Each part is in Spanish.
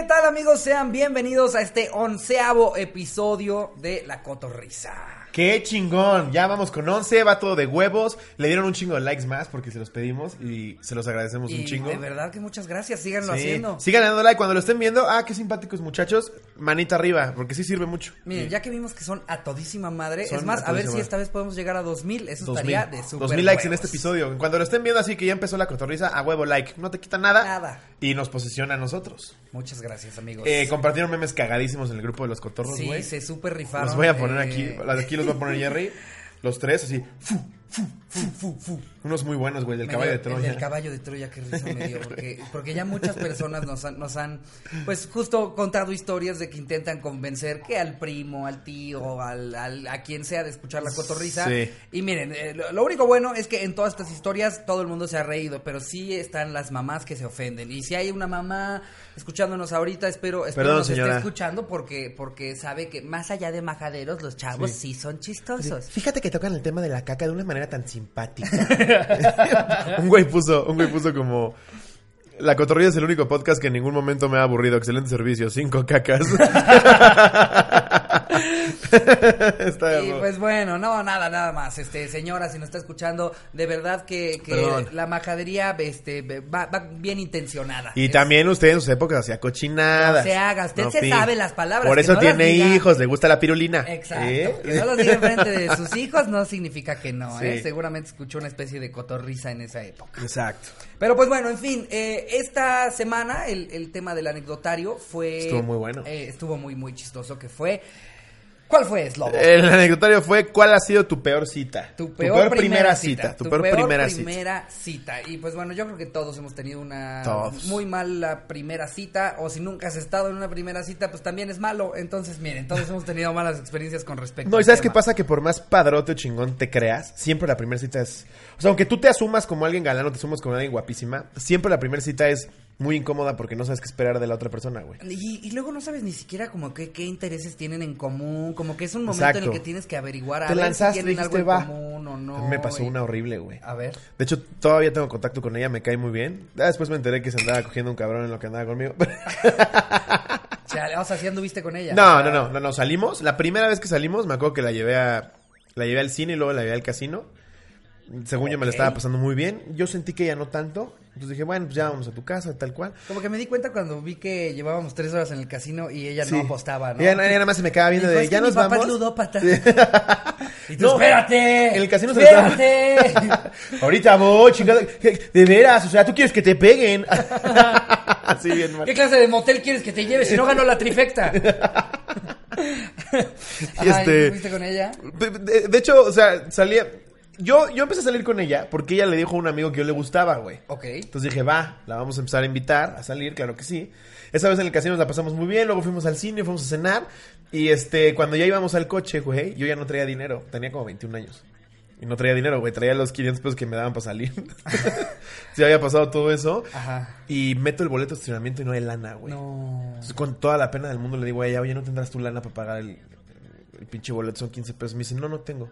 ¿Qué tal amigos? Sean bienvenidos a este onceavo episodio de La Cotorrisa. ¡Qué chingón! Ya vamos con 11, va todo de huevos. Le dieron un chingo de likes más porque se los pedimos y se los agradecemos un chingo. de verdad que muchas gracias, síganlo Sí. haciendo. Sigan dando like cuando lo estén viendo. Ah, qué simpáticos muchachos. Manita arriba, porque sí sirve mucho. Miren, ya que vimos que son a todísima madre, Son es más, a a ver si esta vez podemos llegar a 2000, eso 2000, estaría de súper 2000 likes en este episodio. Cuando lo estén viendo así que ya empezó la cotorriza, a huevo like. No te quita nada. Nada. Y nos posiciona a nosotros. Muchas gracias amigos. Eh, compartieron memes cagadísimos en el grupo de los cotorros, sí, güey. se súper rifaron. Los voy a poner eh, aquí. Aquí los voy a poner Jerry. Los tres, así. Fu, fu, fu, fu, fu. Unos muy buenos, güey. Del Me caballo dio- de Troya. El del caballo de Troya, qué risa me dio. Porque, porque ya muchas personas nos han, nos han, pues justo contado historias de que intentan convencer que al primo, al tío, al, al- a quien sea de escuchar la cotorriza. Sí. Y miren, eh, lo, lo único bueno es que en todas estas historias todo el mundo se ha reído, pero sí están las mamás que se ofenden. Y si hay una mamá escuchándonos ahorita, espero, espero Perdón, nos señora. esté escuchando porque, porque sabe que más allá de majaderos, los chavos sí, son chistosos. Fíjate que tocan el tema de la caca de una manera tan simpática. un güey puso, un güey puso como La Cotorrilla es el único podcast que en ningún momento me ha aburrido. Excelente servicio, cinco cacas. Está Y pues bueno, no, nada, nada más. Este, señora, si nos está escuchando, de verdad que, la majadería este, va, va bien intencionada. Y Es- también usted en sus épocas hacía cochinadas. No se haga, usted se sabe las palabras, Por eso no tiene hijos, le gusta la pirulina. Exacto. ¿Eh? Que no los diga enfrente de sus hijos no significa que no, Sí. ¿eh? Seguramente escuchó una especie de cotorriza en esa época. Exacto. Pero pues bueno, en fin, eh, esta semana el, el tema del anecdotario fue... Estuvo muy bueno. eh, estuvo muy, muy chistoso, que fue... ¿Cuál fue, Slobo? El anecdotario fue ¿cuál ha sido tu peor cita? Tu peor, primera cita. Tu, peor, primera cita. primera cita. Y pues bueno, yo creo que todos hemos tenido una Todos. muy mala primera cita. O si nunca has estado en una primera cita, pues también es malo. Entonces, miren, todos hemos tenido malas experiencias con respecto No, y ¿sabes qué pasa? Que por más padrote o chingón te creas, siempre la primera cita es... O sea, aunque tú te asumas como alguien galán o te asumas como alguien guapísima, siempre la primera cita es muy incómoda porque no sabes qué esperar de la otra persona, güey. Y, y luego no sabes ni siquiera como que, qué intereses tienen en común, como que es un momento Exacto. en el que tienes que averiguar a Te ver lanzaste, si tienen algo en va. común o no. me pasó y- una horrible, güey. A ver. De hecho, todavía tengo contacto con ella, me cae muy bien. Después me enteré que se andaba cogiendo un cabrón en lo que andaba conmigo. Chale, o sea, si anduviste con ella. No, no, no, no, no, salimos. La primera vez que salimos, me acuerdo que la llevé a la llevé al cine y luego la llevé al casino. Según yo me la estaba pasando muy bien. Yo sentí que ella no tanto. Entonces dije, bueno, pues ya vamos a tu casa, tal cual. Como que me di cuenta cuando vi que llevábamos tres horas en el casino y ella Sí. no apostaba, ¿no? Ella, ella nada más se me quedaba viendo de, "Es que ya nos papá vamos. es ludópata. Y tú, No, espérate. En el casino se espérate. Ahorita voy, chingada. De veras, o sea, tú quieres que te peguen. Así bien mal. ¿Qué clase de motel quieres que te lleve si no ganó la trifecta? Y este- ¿y fuiste con ella? De, de- de hecho, o sea, salía. Yo, yo empecé a salir con ella porque ella le dijo a un amigo que yo le gustaba, güey. Ok. Entonces dije, va, la vamos a empezar a invitar a salir, claro que sí. Esa vez en el casino nos la pasamos muy bien, luego fuimos al cine, fuimos a cenar. Y este, cuando ya íbamos al coche, güey, yo ya no traía dinero. Tenía como 21 años. Y no traía dinero, güey, traía los 500 pesos que me daban para salir. sí, había pasado todo eso. Ajá. Y meto el boleto de estacionamiento y no hay lana, güey. No. Entonces, con toda la pena del mundo le digo a ella, oye, ¿no tendrás tu lana para pagar el, el pinche boleto? Son 15 pesos. Me dice, no, no tengo.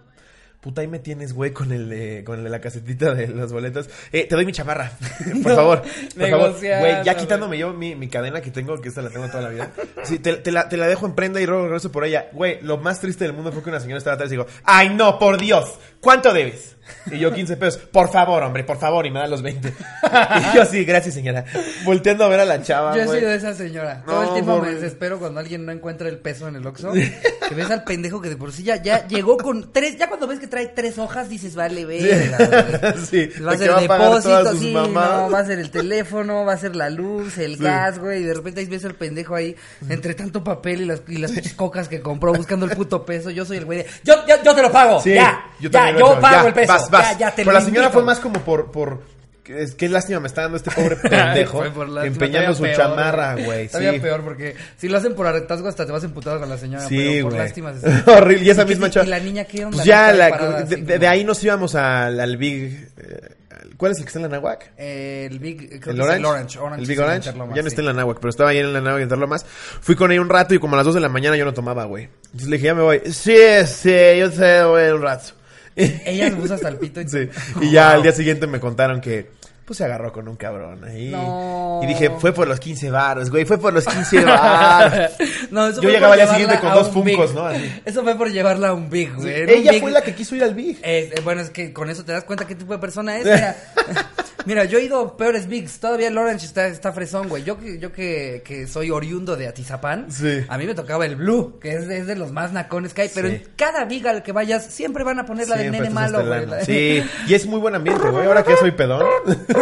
Puta, ahí me tienes, güey, con el de, con el de la casetita de las boletas. Eh, te doy mi chamarra, por favor. Por favor, güey, ya quitándome yo mi, mi cadena que tengo, que esta la tengo toda la vida. Sí, te, te la, te la dejo en prenda y luego regreso por ella. Güey, lo más triste del mundo fue que una señora estaba atrás y digo, ay, no, por Dios, ¿cuánto debes? Y yo 15 pesos, por favor, hombre, por favor, y me da los 20. Y yo sí, gracias, señora. Volteando a ver a la chava, Yo he sido esa señora. No, Todo el tiempo me desespero cuando alguien no encuentra el peso en el Oxxo. Que ves al pendejo que de por sí ya, ya llegó con tres. Ya cuando ves que trae tres hojas, dices, vale, verga. Sí, Va a de ser que va a pagar todas depósito, sí, no, va a ser el teléfono, va a ser la luz, el Sí. gas, güey. Y de repente ahí ves al pendejo ahí, entre tanto papel y las, y las cocas que compró buscando el puto peso. Yo soy el güey de, yo, yo, yo te lo pago, Sí, ya, yo ya, yo pago Ya, el peso, vas, vas. ya, ya te Pero lo la señora invito. fue más como por, por, es- qué lástima me está dando este pobre pendejo empeñando su peor, chamarra, güey. Todavía Sí. peor porque si lo hacen por hartazgo hasta te vas emputado con la señora, Sí, pero por güey. lástima. Horrible. Y esa misma chava. ¿Y la niña qué onda? Pues ¿No ya, estaba la- parada de, ahí nos íbamos al, al Big. eh, ¿Cuál es el que está en la Nahuac? Eh, el Big, creo ¿El que es Orange? el Orange. Orange el Big Orange. Interlomas, ya no sí. está en la Nahuac, pero estaba ahí en la Nahuac en Interlomas. Fui con ella un rato y como a las 2 de la mañana yo no tomaba, güey. Entonces le dije, ya me voy. Sí, sí, yo te voy un rato. Ella se puso hasta el pito. Y... Sí. Y ya al día siguiente me contaron que pues se agarró con un cabrón ahí. No. Y dije, fue por los 15 varos, güey, fue por los 15 varos. No, eso Yo llegaba al día siguiente con dos. Funkos, ¿no? Así. Eso fue por llevarla a un Big, güey. Ella Big. fue la que quiso ir al Big. Eh, eh, bueno, es que con eso te das cuenta qué tipo de persona es. Mira, Mira, yo he ido a peores Bigs. Todavía el Orange está, está fresón, güey. Yo, que- yo que, que soy oriundo de Atizapán, Sí. a mí me tocaba el Blue, que es, de- es de los más nacones que hay. Pero en cada Big al que vayas, siempre van a poner la del Siempre nene malo, güey. Sí, y es muy buen ambiente, güey. Ahora que ya soy pedón.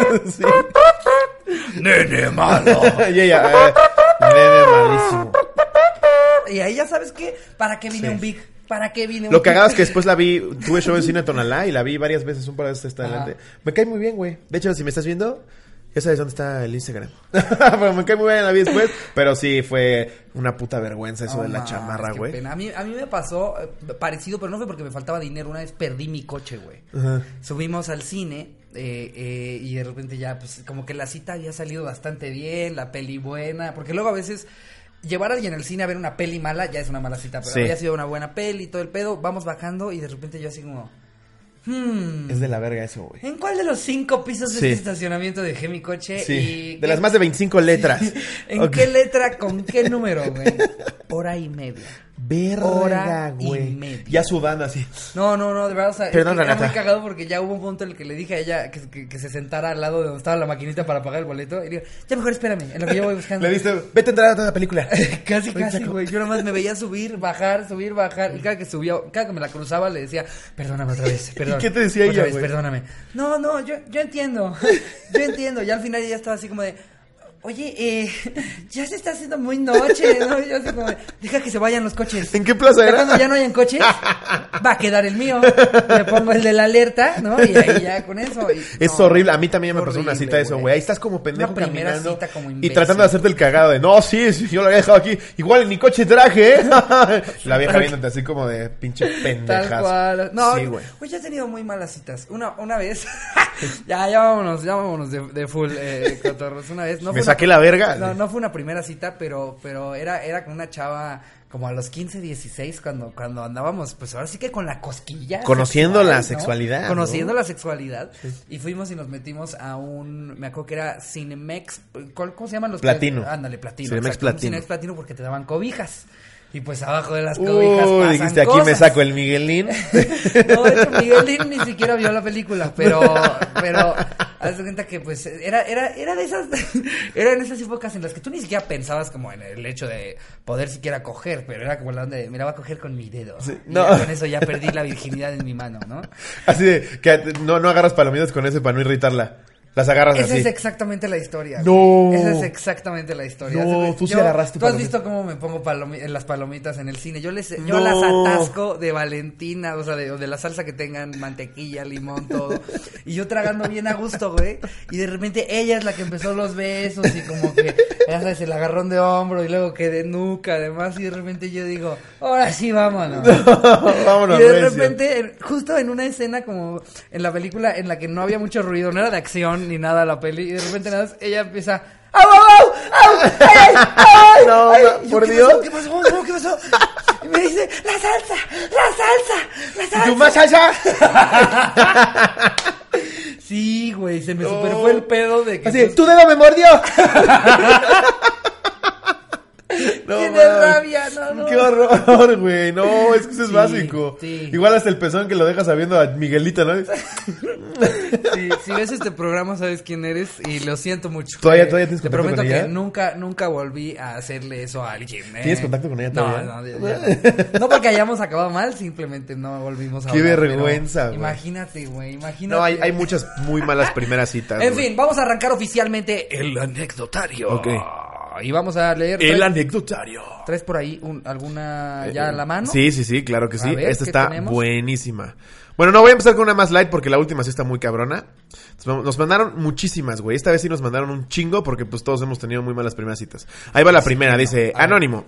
sí. Nene malo. y ella, eh, nene malísimo. y ahí ya sabes qué, ¿para qué vine Sí. un Big? ¿Para qué vine un Lo cagado es que después la vi, tuve show en cine Tonalá y la vi varias veces, un par de veces hasta Ajá. adelante. Me cae muy bien, güey. De hecho, si me estás viendo, ya sabes dónde está el Instagram. pero me cae muy bien la vi después. Pero sí, fue una puta vergüenza eso No de la chamarra, güey. pena. A mí, a mí me pasó eh, parecido, pero no fue porque me faltaba dinero. Una vez perdí mi coche, güey. Subimos al cine eh, eh, y de repente ya, pues como que la cita había salido bastante bien, la peli buena. Porque luego a veces llevar a alguien al cine a ver una peli mala ya es una mala cita. Pero Sí. había sido una buena peli y todo el pedo. Vamos bajando y de repente yo así como... Hmm, Es de la verga eso, güey. ¿En cuál de los cinco pisos de este estacionamiento dejé mi coche? Sí, Y de qué- las más de 25 letras. ¿En qué letra, con qué número, güey? Hora y media. Verga, Hora y güey. media. Ya sudando así. No, no, no, de verdad, o sea, es Perdón, que muy cagado porque ya hubo un punto en el que le dije a ella que, que- que se sentara al lado de donde estaba la maquinita para pagar el boleto. Y digo, ya mejor espérame, en lo que yo voy buscando. Le diste, vete a entrar a toda la película. casi, casi, güey. Yo nomás me veía subir, bajar, subir, bajar. Y cada que subía, cada que me la cruzaba le decía, perdóname otra vez, perdóname. qué te decía otra ella, vez, güey? Perdóname. No, no, yo, yo entiendo. Yo entiendo. Y al final ella estaba así como de, oye, eh, ya se está haciendo muy noche, ¿no? Yo así como de, deja que se vayan los coches. ¿En qué plaza Ya era? cuando ya no hayan coches, va a quedar el mío. Le pongo el de la alerta, ¿no? Y ahí ya con eso. y- Es no, horrible. A mí también me pasó una cita de eso, güey. Ahí estás como pendejo Una primera caminando. cita como y tratando de hacerte el cagado de, no, sí, sí, yo lo había dejado aquí. Igual en mi coche traje, ¿eh? la vieja viéndote así como de pinche pendejas. Tal cual. No, Sí, güey. pues ya he tenido muy malas citas. Una, una vez, ya, ya vámonos, ya vámonos de, de full, eh, cotorros. Una vez, no Me fue saqué la verga. No, no fue una primera cita, pero, pero era, era con una chava como a los 15, 16, cuando, cuando andábamos, pues ahora sí que con la cosquilla. Conociendo sexual, la ¿no? sexualidad, Conociendo ¿no? la sexualidad. Y fuimos y nos metimos a un, me acuerdo que era Cinemex, ¿cuál- ¿cómo se llaman los? que- Platino. Ándale, Platino. Cinemex Platino. Cinemex Platino porque te daban cobijas. Y pues abajo de las cobijas Uy, pasan dijiste, aquí me saco el Miguelín. No, de hecho, Miguelín ni siquiera vio la película, pero, pero, haz de cuenta que pues era, era, era de esas, era en esas épocas en las que tú ni siquiera pensabas como en el hecho de poder siquiera coger, pero era como la onda de, mira, va a coger con mi dedo. Sí, Y no. con eso ya perdí la virginidad en mi mano, ¿no? Así de, que no, no agarras palomitas con ese para no irritarla. Las agarras Esa así. es exactamente la historia. No. güey. Esa es exactamente la historia. No, tú sí yo- agarraste Tú has palomita. visto cómo me pongo palomi- en las palomitas en el cine. Yo les, yo No. las atasco de Valentina, o sea, de, de la salsa que tengan mantequilla, limón, todo. Y yo tragando bien a gusto, güey. Y de repente ella es la que empezó los besos y como que, ya sabes, el agarrón de hombro y luego que de nuca, además. Y de repente yo digo, ahora sí, vámonos. Vámonos, y de repente, en- justo en una escena como en la película en la que no había mucho ruido, no era de acción ni nada la peli, y de repente nada más ella empieza. ¡Au, au, au! ¡Au! ¡Ay, ay! ay! No, ay! yo, por ¿qué Dios. pasó? ¿Qué pasó? ¿Qué pasó? ¿Qué pasó? Y me dice, ¡la salsa! ¡La salsa! ¡La salsa! ¿Tú más salsa? Sí, güey, se me No. super fue el pedo de que. Así, pues, tu dedo me mordió. No, Tiene no, no. Qué horror, güey. No, es que eso es Sí, básico. sí. Igual hasta el pezón que lo dejas sabiendo a Miguelita, ¿no? Sí, si ves este programa sabes quién eres y lo siento mucho. ¿Todavía- Eh, todavía tienes Te contacto prometo con ella? que nunca, nunca volví a hacerle eso a alguien. eh. ¿Tienes contacto con ella No, todavía? no, ya- ya. No porque hayamos acabado mal, simplemente no volvimos a Qué hablar, vergüenza, güey. Imagínate, güey, imagínate. No, hay, hay muchas muy malas primeras citas. En fin, vamos a arrancar oficialmente el anecdotario. Ok. Y vamos a leer. El ¿traes- anecdotario. ¿Traes por ahí un- alguna ya a la mano? Sí, sí, sí, claro que sí. ver, Esta ¿qué está tenemos? buenísima. Bueno, no voy a empezar con una más light porque la última sí está muy cabrona. Nos- mandaron muchísimas, güey. Esta vez sí nos mandaron un chingo porque pues todos hemos tenido muy malas primeras citas. Ahí va la primera, dice, anónimo.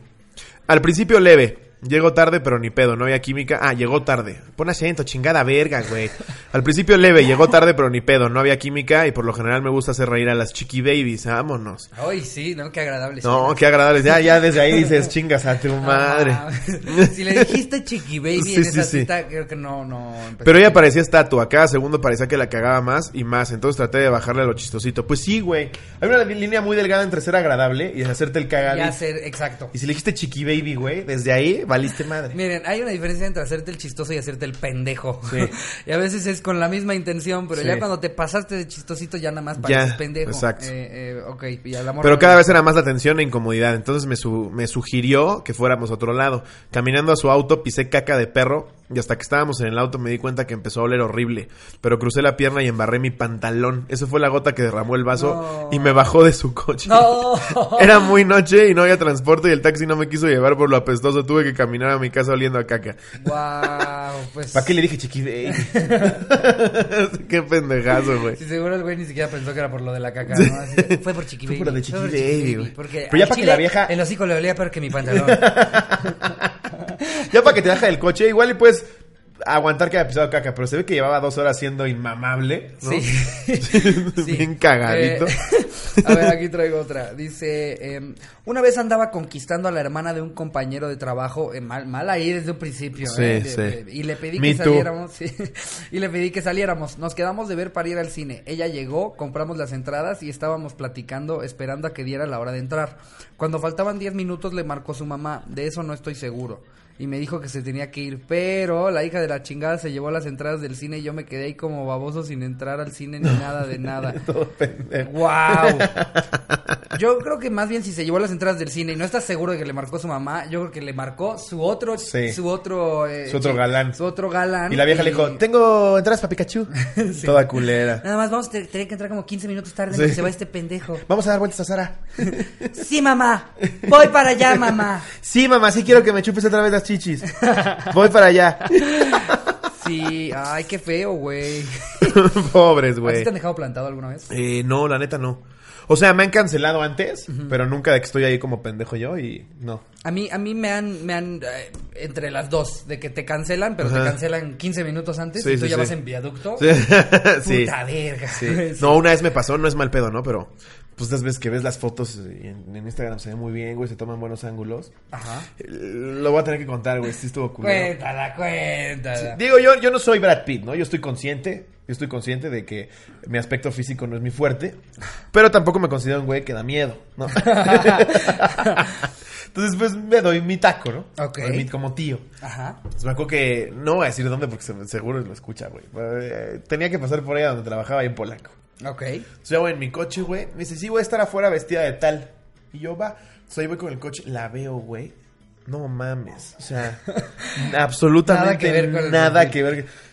Al principio leve, Llego tarde, pero ni pedo, no había química. Ah, llegó tarde. Pon acento, chingada verga, güey. Al principio leve, llegó tarde, pero ni pedo, no había química y por lo general me gusta hacer reír a las chiqui babies. Vámonos. Ay, sí, no, qué agradable. No, qué agradable. Ya, ya desde ahí dices, chingas a tu madre. Ah, si le dijiste chiqui baby Sí, en sí, esa sí. cita, creo que no, no. Pero ella parecía estatua, cada segundo parecía que la cagaba más y más, entonces traté de bajarle a lo chistosito. Pues sí, güey, hay una línea muy delgada entre ser agradable y hacerte el cagado. Ya ser, exacto. Y si le dijiste chiqui baby, güey, desde ahí valiste madre. Miren, hay una diferencia entre hacerte el chistoso y hacerte el pendejo. Sí. y a veces es con la misma intención, pero Sí. ya cuando te pasaste de chistosito ya nada más pareces Ya, pendejo. exacto. Eh, eh, ok, y al amor Pero cada vez era más la tensión e incomodidad, entonces me, su- me sugirió que fuéramos a otro lado. Caminando a su auto pisé caca de perro y hasta que estábamos en el auto me di cuenta que empezó a oler horrible. Pero crucé la pierna y embarré mi pantalón. Eso fue la gota que derramó el vaso No. y me bajó de su coche. No. Era muy noche y no había transporte y el taxi no me quiso llevar por lo apestoso. Tuve que caminar a mi casa oliendo a caca. Wow, pues. ¿Para qué le dije chiqui baby? qué pendejazo, güey. Sí, seguro el güey ni siquiera pensó que era por lo de la caca, ¿no? Así de, fue por Chiqui Fue Baby. por lo de Chiqui fue Baby, güey. Porque Pero ya para que chile, la vieja- El hocico le olía peor que mi pantalón. Ya para que te baje del coche, igual y puedes aguantar que haya pisado caca, pero se ve que llevaba dos horas siendo inmamable, ¿no? Sí. Sí. Bien cagadito. Eh, a ver, aquí traigo otra. Dice, em, una vez andaba conquistando a la hermana de un compañero de trabajo, eh, mal, mal ahí desde un principio, Sí, eh, sí. de- y le pedí Me que saliéramos, sí, y le pedí que saliéramos. Nos quedamos de ver para ir al cine. Ella llegó, compramos las entradas y estábamos platicando, esperando a que diera la hora de entrar. Cuando faltaban 10 minutos le marcó su mamá, de eso no estoy seguro. Y me dijo que se tenía que ir, pero la hija de la chingada se llevó las entradas del cine y yo me quedé ahí como baboso sin entrar al cine ni nada de nada. Todo. Wow. Yo creo que más bien si se llevó las entradas del cine y no estás seguro de que le marcó su mamá, yo creo que le marcó su otro, Sí. su otro, eh, Su otro galán. su otro galán. Y la vieja le dijo, tengo entradas para Pikachu. Sí. Toda culera. Nada más vamos a te- tener que entrar como 15 minutos tarde Sí. porque se va este pendejo. Vamos a dar vueltas a Sara. Sí, mamá. Voy para allá, mamá. Sí, mamá, sí quiero que me chupes otra vez las chichis. Voy para allá. Sí, ay, qué feo, güey. Pobres, ¿A ti güey. te han dejado plantado alguna vez? Eh, no, la neta no. O sea, me han cancelado antes, pero nunca de que estoy ahí como pendejo yo y no. A mí, a mí me han, me han, eh, entre las dos, de que te cancelan, pero te cancelan 15 minutos antes Sí, y tú sí, ya sí. vas en viaducto. Puta verga. No, una vez me pasó, no es mal pedo, ¿no? Pero, pues, las veces que ves las fotos en, en Instagram se ve muy bien, güey, se toman buenos ángulos. Ajá. Eh, Lo voy a tener que contar, güey, sí estuvo culero. Cuéntala, cuéntala. Digo, yo, yo no soy Brad Pitt, ¿no? Yo estoy consciente, yo estoy consciente de que mi aspecto físico no es mi fuerte, pero tampoco me considero un güey que da miedo, ¿no? Entonces, pues, me doy mi taco, ¿no? Ok. Mi- Como tío. Ajá. Pues me acuerdo que, no voy a decir dónde porque se- seguro lo escucha, güey. Eh, Tenía que pasar por allá donde trabajaba ahí en Polanco. Ok. Entonces yo voy en mi coche, güey. Me dice, sí, voy a estar afuera vestida de tal. Y yo, va. Entonces ahí voy con el coche. La veo, güey. No mames. O sea, absolutamente Nada que ver con el nada que ver.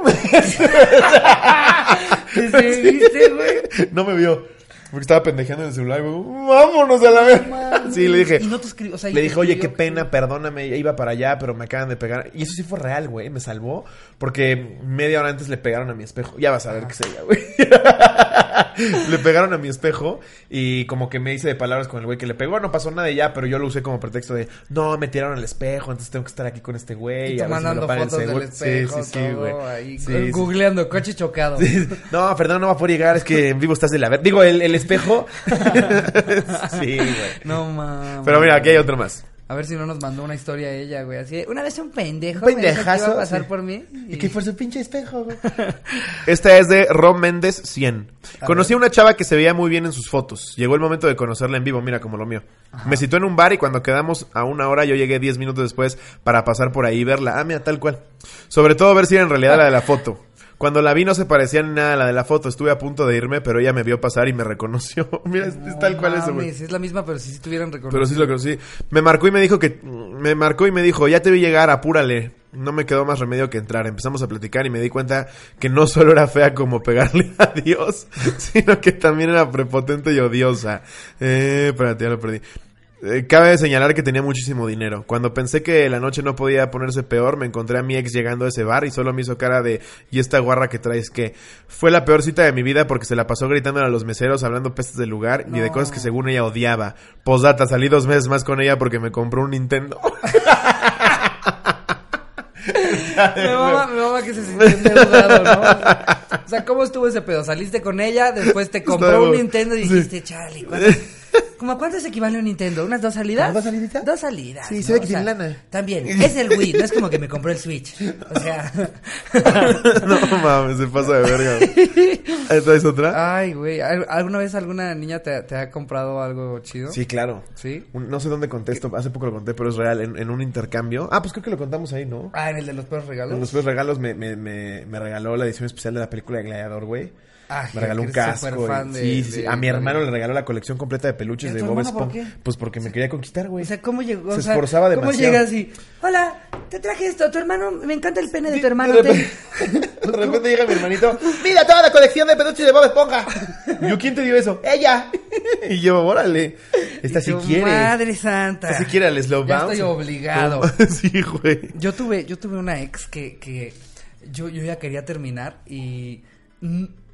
¿Sí viste, güey? No me vio. Porque estaba pendejeando en el celular, güey. Vámonos a la vez. Sí, le dije. Y no te escribió, o sea, y le dije, oye, qué pena, perdóname, iba para allá, pero me acaban de pegar. Y eso sí fue real, güey, me salvó. Porque media hora antes le pegaron a mi espejo. Ya vas a ver qué sería, güey. le pegaron a mi espejo y como que me hice de palabras con el güey que le pegó. No pasó nada y ya, pero yo lo usé como pretexto de, no, me tiraron al espejo, entonces tengo que estar aquí con este güey. Y a si me mandando fotos del seguro". espejo, Sí, sí, sí, todo güey. ahí, Sí, sí. googleando, coche chocado. Sí. No, perdón, no va a poder llegar, es que en vivo estás de la ver. Digo, el, el espejo. sí, güey. No mames. Pero mira, aquí hay otro más. A ver si no nos mandó una historia ella, güey. Así, de, una vez un pendejo Un me dijo que iba pendejazo, a pasar sí. por mí. Y que por su pinche espejo, güey. Esta es de Rom Méndez 100. A Conocí a una chava que se veía muy bien en sus fotos. Llegó el momento de conocerla en vivo, mira como lo mío. Me citó en un bar y cuando quedamos a una hora yo llegué 10 minutos después para pasar por ahí y verla. Ah, mira, tal cual. Sobre todo ver si era en realidad la de la foto. Cuando la vi no se parecía ni nada a la de la foto. Estuve a punto de irme, pero ella me vio pasar y me reconoció. mira, es, es tal cual eso, güey. Es la misma, pero si sí tuvieran reconocido. Pero sí lo conocí. Me marcó y me dijo que... Me marcó y me dijo, ya te vi llegar, apúrale. No me quedó más remedio que entrar. Empezamos a platicar y me di cuenta que no solo era fea como pegarle a Dios, sino que también era prepotente y odiosa. Eh, espérate, ya lo perdí. Eh, cabe señalar que tenía muchísimo dinero. Cuando pensé que la noche no podía ponerse peor, me encontré a mi ex llegando a ese bar y solo me hizo cara de ¿y esta guarra que traes qué? Fue la peor cita de mi vida porque se la pasó gritando a los meseros, hablando pestes del lugar y de cosas que según ella odiaba. Posdata, salí dos meses más con ella porque me compró un Nintendo. Me mama, me mama que se sintió endeudado, ¿no? O sea, ¿cómo estuvo ese pedo? Saliste con ella, después te compró un Nintendo y sí. dijiste, Charlie, ¿cuánto? ¿Cómo a cuánto se equivale un Nintendo? ¿Unas dos salidas? ¿Como dos saliditas? Dos salidas. Sí, ¿no? se ve que tiene lana. También, es el Wii, no es como que me compró el Switch. O sea. no mames, se pasa de verga. güey. ¿Ahí ¿Traes otra? Ay, güey. ¿al- ¿Alguna vez alguna niña te, te ha comprado algo chido? Sí, claro. ¿Sí? Un- no sé dónde contesto, hace poco lo conté, pero es real, en, en un intercambio. Ah, pues creo que lo contamos ahí, ¿no? Ah, en el de los perros regalos. En los peores regalos me, me, me, me regaló la edición especial de la película de Gladiador, güey. Ah, Me regaló un casco. y- superfan de- sí, sí, sí. de- A mi hermano le regaló la colección completa de peluches ¿Y a de Bob por Esponja. qué? Pues porque me quería conquistar, güey. O sea, ¿cómo llegó? Se O sea, esforzaba ¿Cómo demasiado. llegas y, hola, te traje esto, tu hermano, me encanta el pene de tu hermano. de, ten". repente, llega mi hermanito. Mira toda la colección de peluches de Bob Esponja. Yo, ¿quién te dio eso? Ella. Y yo, órale. Esta sí quiere. Madre santa. Esta sí quiere al slow Ya bounce. estoy obligado. Sí, güey. Yo tuve, yo tuve una ex que, que yo, yo ya quería terminar y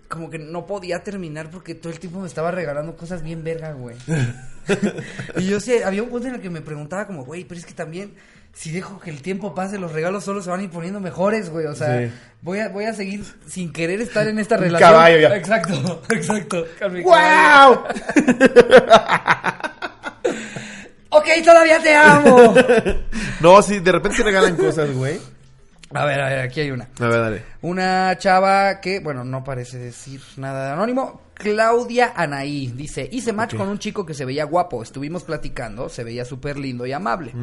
como que no podía terminar porque todo el tiempo me estaba regalando cosas bien verga, güey. y yo sí, había un punto en el que me preguntaba como, güey, pero es que también si dejo que el tiempo pase, los regalos solo se van a ir poniendo mejores, güey. O sea, Sí. voy a, voy a seguir sin querer estar en esta relación. caballo ya. Exacto, exacto. ¡Wow! Ok, todavía te amo. No, sí, de repente se regalan cosas, güey. A ver, a ver, aquí hay una. A ver, dale. Una chava que, bueno, no parece decir nada de anónimo. Claudia Anaí dice, hice match con un chico que se veía guapo, estuvimos platicando, se veía súper lindo y amable.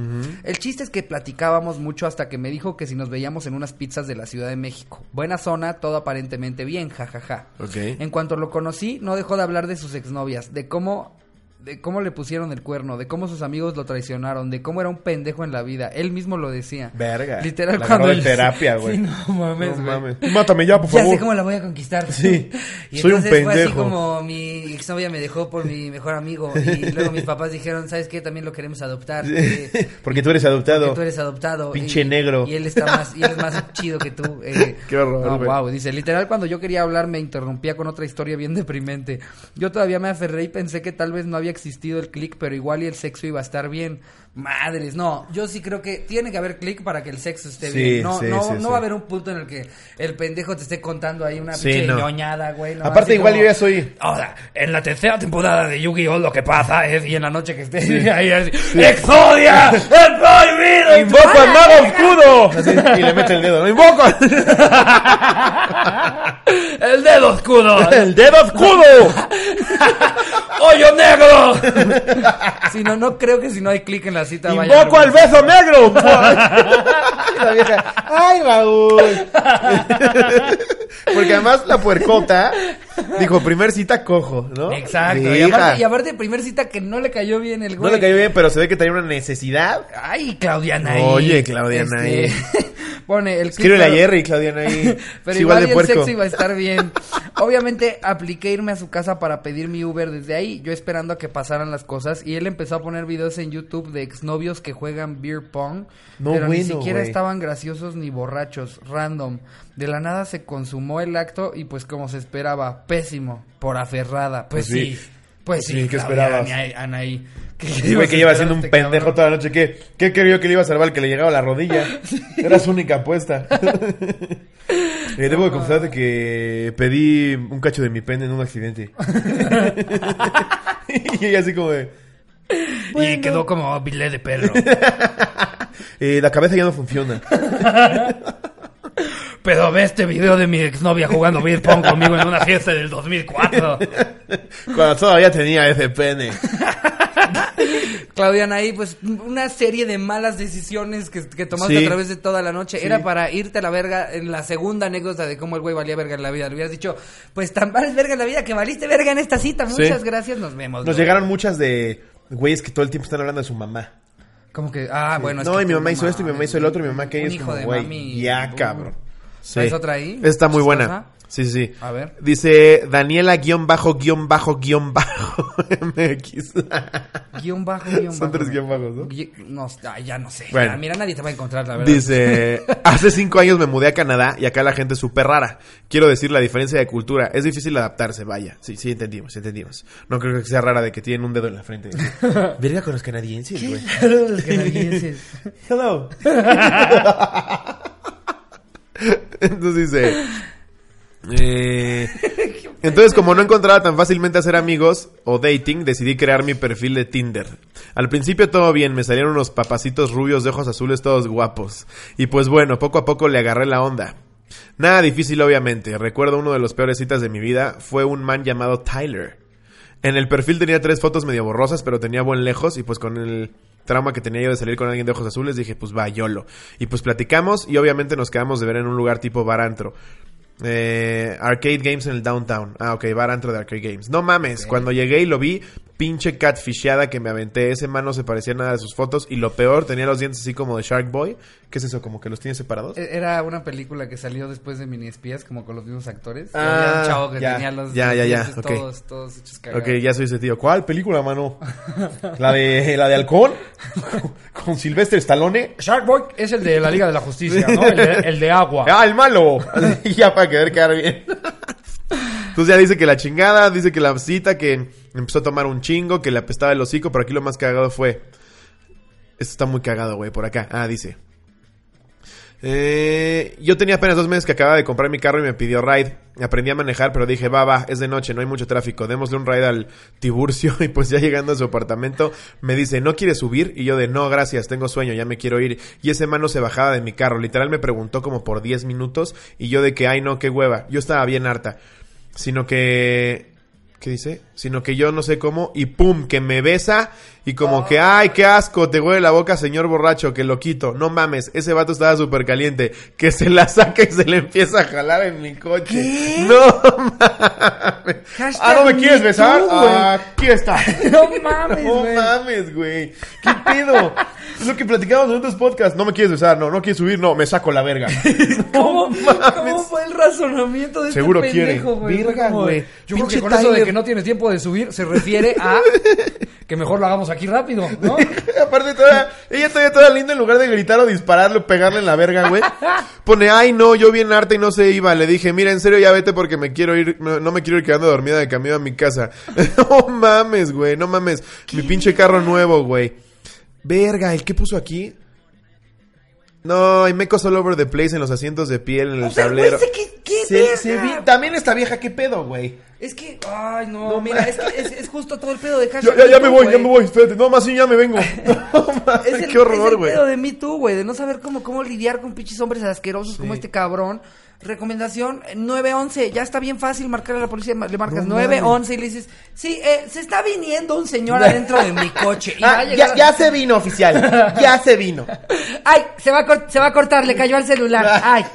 El chiste es que platicábamos mucho hasta que me dijo que si nos veíamos en unas pizzas de la Ciudad de México. Buena zona, todo aparentemente bien, jajaja. Ok. En cuanto lo conocí, no dejó de hablar de sus exnovias, de cómo de cómo le pusieron el cuerno, de cómo sus amigos lo traicionaron, de cómo era un pendejo en la vida. Él mismo lo decía. Verga. Literal La cuando de él- terapia, güey. Sí, no mames, No mames. Mátame ya, por Ya favor. sé cómo la voy a conquistar. Sí, Y soy un entonces fue así pendejo. como mi exnovia me dejó por mi mejor amigo. Y luego mis papás dijeron, ¿sabes qué? También lo queremos adoptar. eh, Porque tú eres adoptado. porque tú eres adoptado. Pinche y- negro. Y él está más, y él es más chido que tú. eh. Qué horror, No, wow, dice, literal cuando yo quería hablar me interrumpía con otra historia bien deprimente. Yo todavía me aferré y pensé que tal vez no había existido el click, pero igual y el sexo iba a estar bien. Madres, no, yo sí creo que tiene que haber click para que el sexo esté Sí, bien. No, sí, no, sí, no sí. va a haber un punto en el que el pendejo te esté contando ahí una pinche no. ñoñada, güey. no, Aparte, igual como, yo ya soy. Ahora, en la tercera temporada de Yu-Gi-Oh! lo que pasa es, y en la noche que esté ahí así, ¡Exodia! ¡El prohibido! ¡Invoco al mago oscuro! Y le mete el dedo. ¡Lo invoco! ¡El dedo oscuro! ¡El dedo oscuro! ¡Hoyo negro! si no, no creo que si no hay clic en la cita ¡Invoco al beso negro! Y la vieja, ¡ay, Raúl! Porque además la puercota dijo, primer cita cojo, ¿no? Exacto. Y aparte, y aparte, primer cita que no le cayó bien el No güey. le cayó bien, pero se ve que tenía una necesidad. Ay, Claudiana ahí. Oye, Claudiana Este, ahí. Pone el Escríbele a Jerry, Claudiana ahí. Pero igual de el puerco. sexo iba a estar bien. Obviamente apliqué irme a su casa para pedir mi Uber desde ahí, yo esperando a que pasaran las cosas y él empezó a poner videos en YouTube de exnovios que juegan beer pong, No, pero ni siquiera estaban graciosos ni borrachos, random. De la nada se consumó el acto y pues como se esperaba, pésimo, por aferrada. Pues, Pues sí. sí. Pues sí, Sí, ¿qué Claudia, esperabas? Anaí. ¿Qué güey, que lleva siendo un este pendejo cabrón? toda la noche. ¿Qué, ¿Qué creyó que le iba a salvar? Que le llegaba a la rodilla. Era su única apuesta. Eh, debo de confesarte que pedí un cacho de mi pene en un accidente. y ella así como de... Y quedó como bilé de perro. eh, la cabeza ya no funciona. Pero ve este video de mi exnovia jugando beer pong conmigo en una fiesta del 2004. Cuando todavía tenía ese pene. Claudia Anaí, pues una serie de malas decisiones que, que tomaste Sí. a través de toda la noche. Sí. Era para irte a la verga en la segunda anécdota de cómo el güey valía verga en la vida. Le hubieras dicho, pues tan vales verga en la vida que valiste verga en esta cita. Sí. Muchas gracias, nos vemos. Nos güey. llegaron muchas de güeyes que todo el tiempo están hablando de su mamá. Como que, ah, bueno. es no, que y mi mamá hizo esto, y mi mamá hizo el otro, y mi mamá que como, de güey, mami. ya, Uh. cabrón. Sí. ¿Traes otra ahí? Está muy buena. Sí, sí. A ver. Dice Daniela guion bajo guion bajo guion bajo MX. Guión bajo, guion Son bajo. tres guion bajos, ¿no? Gui- No, ya no sé. Bueno. Mira, nadie te va a encontrar, la verdad. Dice, hace cinco años me mudé a Canadá y acá la gente es súper rara. Quiero decir la diferencia de cultura. Es difícil adaptarse, vaya. Sí, sí, entendimos, entendimos. No creo que sea rara de que tienen un dedo en la frente. Verga con los canadienses, güey. Los canadienses. Hello. Entonces dice... eh, entonces, como no encontraba tan fácilmente hacer amigos o dating, decidí crear mi perfil de Tinder. Al principio todo bien, me salieron unos papacitos rubios de ojos azules todos guapos. Y pues bueno, poco a poco le agarré la onda. Nada difícil, obviamente. Recuerdo uno de los peores citas de mi vida. Fue un man llamado Tyler. En el perfil tenía tres fotos medio borrosas, pero tenía buen lejos. Y pues con el trauma que tenía yo de salir con alguien de ojos azules, dije, pues va, YOLO. Y pues platicamos y obviamente nos quedamos de ver en un lugar tipo bar antro. Eh, arcade Games en el downtown. Ah, ok, bar antro de Arcade Games. No mames, cuando llegué y lo vi, pinche catfisheada que me aventé. Ese man no se parecía a nada de sus fotos. Y lo peor, tenía los dientes así como de Shark Boy. ¿Qué es eso? ¿Como que los tiene separados? E- Era una película que salió después de Mini Espías, como con los mismos actores. Ah, había un chavo que ya, tenía los, ya, ya, ya, dientes ok. todos, todos hechos cagados. Ok, ya soy ese tío. ¿Cuál película, mano? ¿La de, la de Halcón? ¿Con Silvestre Stallone? Shark Boy es el de la Liga de la Justicia, ¿no? El de, el de agua. ¡Ah, el malo! ya para querer quedar bien. Entonces ya dice que la chingada, dice que la cita, que empezó a tomar un chingo, que le apestaba el hocico, pero aquí lo más cagado fue... Esto está muy cagado, güey, por acá. Ah, dice... Eh, yo tenía apenas dos meses que acababa de comprar mi carro y me pidió ride. Aprendí a manejar, pero dije, va, va, es de noche, no hay mucho tráfico. Démosle un ride al Tiburcio. Y pues ya llegando a su apartamento, me dice, ¿no quieres subir? Y yo de, no, gracias, tengo sueño, ya me quiero ir. Y ese mano se bajaba de mi carro. Literal me preguntó como por 10 minutos. Y yo de que, ay, no, qué hueva. Yo estaba bien harta. Sino que... ¿Qué dice? Sino que yo no sé cómo, y pum, que me besa, y como que, ay, qué asco, te huele la boca, señor borracho, que lo quito. No mames, ese vato estaba súper caliente, que se la saca y se le empieza a jalar en mi coche. ¿Qué? No mames. Hashtag Ah, ¿no me quieres besar? güey. Aquí está. No mames, No mames, güey. ¿Qué pedo? Es lo que platicamos en otros podcasts. No me quieres besar, no, no quieres subir, no, me saco la verga. ¿Cómo, mames. ¿Cómo fue el razonamiento de Seguro este quiere. pendejo, güey? Fue Verga, güey. Yo creo que con eso de que no tienes tiempo de subir se refiere a que mejor lo hagamos aquí rápido, ¿no? Aparte, toda, ella todavía toda linda en lugar de gritar o dispararle o pegarle en la verga, güey. Pone, ay, no, yo bien harta y no se iba. Le dije, mira, en serio, ya vete porque me quiero ir, no, no me quiero ir quedando dormida de camino a mi casa. no mames, güey, no mames. Mi pinche carro nuevo, güey. Verga, ¿el qué puso aquí? No, hay mecos all over the place en los asientos de piel, en el sea, tablero. güey, ¿qué- qué Se- se vi- También esta vieja, ¿qué pedo, güey? Es que, ay, no, No mira, es que es, es justo todo el pedo de Ya, hashtag ya, ya Me me voy, ya güey. me voy, espérate. No, más sí, ya me vengo. No, Es el, qué horror, es el güey. pedo de Me Too, güey, de no saber cómo, cómo lidiar con pinches hombres asquerosos como este cabrón. Recomendación eh, 911, ya está bien fácil marcar a la policía, le marcas No 911 y le dices, sí, eh, se está viniendo un señor adentro de mi coche. Y va a Ah, llegar- ya, ya se vino, oficial. Ya se vino. Ay, se va, a cort- se va a cortar, le cayó al celular. Ay.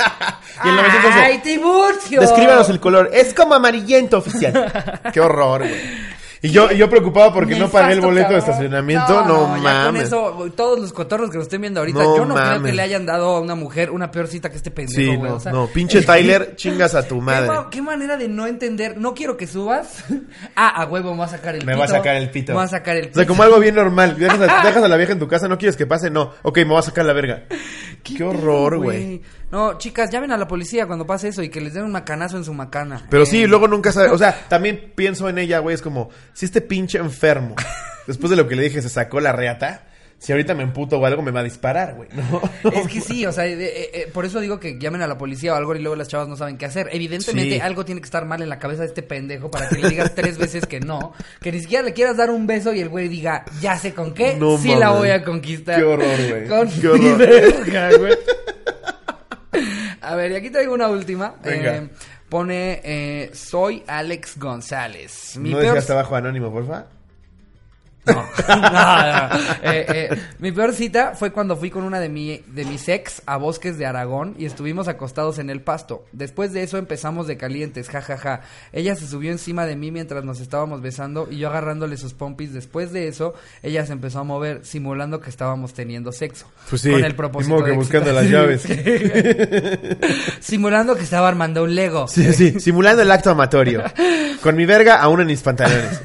Y el 911, Ay, Tiburcio. Descríbanos el color. Es como amarillento, oficial. Qué horror, güey. Y yo, yo preocupado porque no pagué el boleto de cabrón. estacionamiento. No, ya mames. con eso, todos los cotorros que nos estén viendo ahorita, No yo no creo mames. que le hayan dado a una mujer una peor cita que este pendejo, Sí, güey. no, o sea, no. Pinche Tyler, chingas a tu ¿Qué, madre. ma- qué manera de no entender. No quiero que subas. Ah, a huevo, me va a sacar el Me pito. va a sacar el pito. Me va a sacar el O pito. sea, como algo bien normal. Dejas a, dejas a la vieja en tu casa, no quieres que pase, no. Ok, me voy a sacar la verga. Qué, horror, pedo, güey. No, chicas, llamen a la policía cuando pase eso y que les den un macanazo en su macana. Pero Eh, sí, luego nunca sabe. O sea, también pienso en ella, güey. Es como, si este pinche enfermo, después de lo que le dije, se sacó la reata. Si ahorita me emputo o algo, me va a disparar, güey. No, Es que sí, o sea, eh, eh, por eso digo que llamen a la policía o algo y luego las chavas no saben qué hacer. Evidentemente Sí. algo tiene que estar mal en la cabeza de este pendejo para que le digas tres veces que no, que ni siquiera le quieras dar un beso y el güey diga, ya sé con qué, No sí la voy a conquistar. Qué horror, güey. Con Qué horror. verga, güey. A ver, y aquí traigo una última. Venga. Eh, pone, eh, soy Alex González. Mi ¿No peor... abajo anónimo, porfa? No, no, no. Eh, eh, mi peor cita fue cuando fui con una de, mi, de mis ex a Bosques de Aragón y estuvimos acostados en el pasto. Después de eso empezamos de calientes, jajaja. Ella se subió encima de mí mientras nos estábamos besando y yo agarrándole sus pompis. Después de eso, ella se empezó a mover simulando que estábamos teniendo sexo. Pues sí, Con el propósito que de buscando las llaves. simulando que estaba armando un Lego. Sí, sí, simulando el acto amatorio. Con mi verga aún en mis pantalones.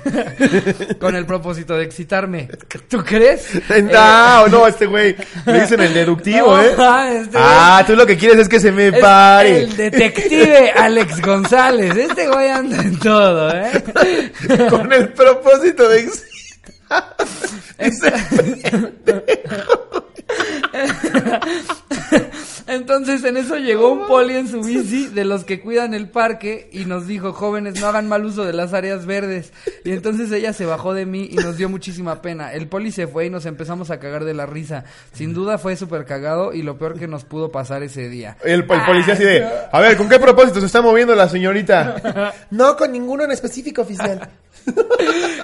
Con el propósito de excitarme. ¿Tú crees? No, no, este güey. Le dicen el deductivo, No, ¿eh? este güey- Ah, tú lo que quieres es que se me Es pare. El detective Alex González. Este güey anda en todo, ¿eh? Con el propósito de excitar. Entonces en eso llegó un poli en su bici de los que cuidan el parque y nos dijo, jóvenes, no hagan mal uso de las áreas verdes. Y entonces ella se bajó de mí y nos dio muchísima pena. El poli se fue y nos empezamos a cagar de la risa. Sin duda fue súper cagado y lo peor que nos pudo pasar ese día. El, el policía así de, a ver, ¿con qué propósito se está moviendo la señorita? No, con ninguno en específico, oficial.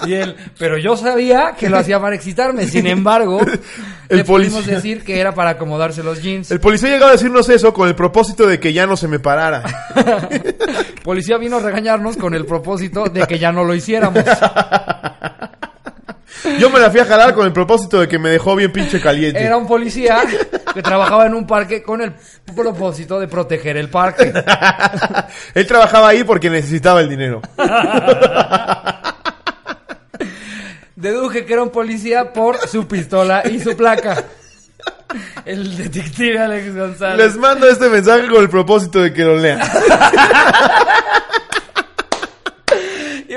Y él, pero yo sabía que lo hacía para excitarme. Sin embargo, El le pudimos policía. decir que era para acomodarse los jeans. El policía llegó a decirnos eso con el propósito de que ya no se me parara. Policía vino a regañarnos con el propósito de que ya no lo hiciéramos. Yo me la fui a jalar con el propósito de que me dejó bien pinche caliente. Era un policía que trabajaba en un parque con el propósito de proteger el parque. Él trabajaba ahí porque necesitaba el dinero. Deduje que era un policía por su pistola y su placa. El detective Alex González. Les mando este mensaje con el propósito de que lo lean.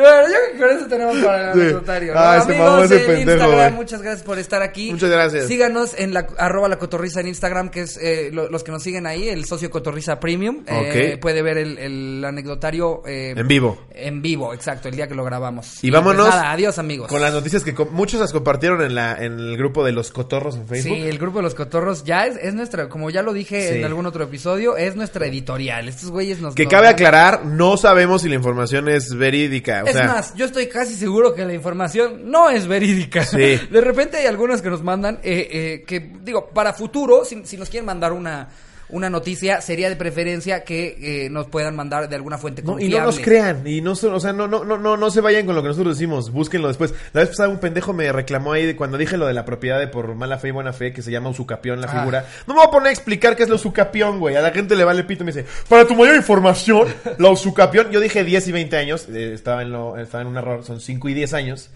Bueno, yo creo que con eso tenemos para el Sí. anecdotario. ¿no? Ah, mamó Amigos en pendejo, Instagram, muchas gracias por estar aquí. Muchas gracias. Síganos en la arroba la cotorriza en Instagram, que es eh, lo- los que nos siguen ahí, el socio cotorriza premium. Eh, Ok. puede ver el, el anecdotario eh, En vivo. En vivo, exacto, el día que lo grabamos. Y vámonos pues nada, adiós amigos. Con las noticias que muchos las compartieron en, la, en el grupo de los cotorros en Facebook. Sí, el grupo de los cotorros ya es, es nuestra, como ya lo dije Sí. en algún otro episodio, es nuestra editorial. Estos güeyes nos... Que nos cabe dan- aclarar, no sabemos si la información es verídica. O es sea, más, yo estoy casi seguro que la información no es verídica. Sí. De repente hay algunas que nos mandan, eh, eh, que digo, para futuro, si, si nos quieren mandar una, una noticia, sería de preferencia que eh, nos puedan mandar de alguna fuente no, y no nos crean, y no, o sea, no, no, no, no, no se vayan con lo que nosotros decimos, búsquenlo después. La vez pasada un pendejo me reclamó ahí de cuando dije lo de la propiedad de por mala fe y buena fe, que se llama usucapión la Ah. figura. No me voy a poner a explicar qué es la usucapión, güey. A la gente le vale pito y me dice, para tu mayor información, la usucapión, yo dije 10 y 20 años, eh, estaba, en lo, estaba en un error, son 5 y 10 años.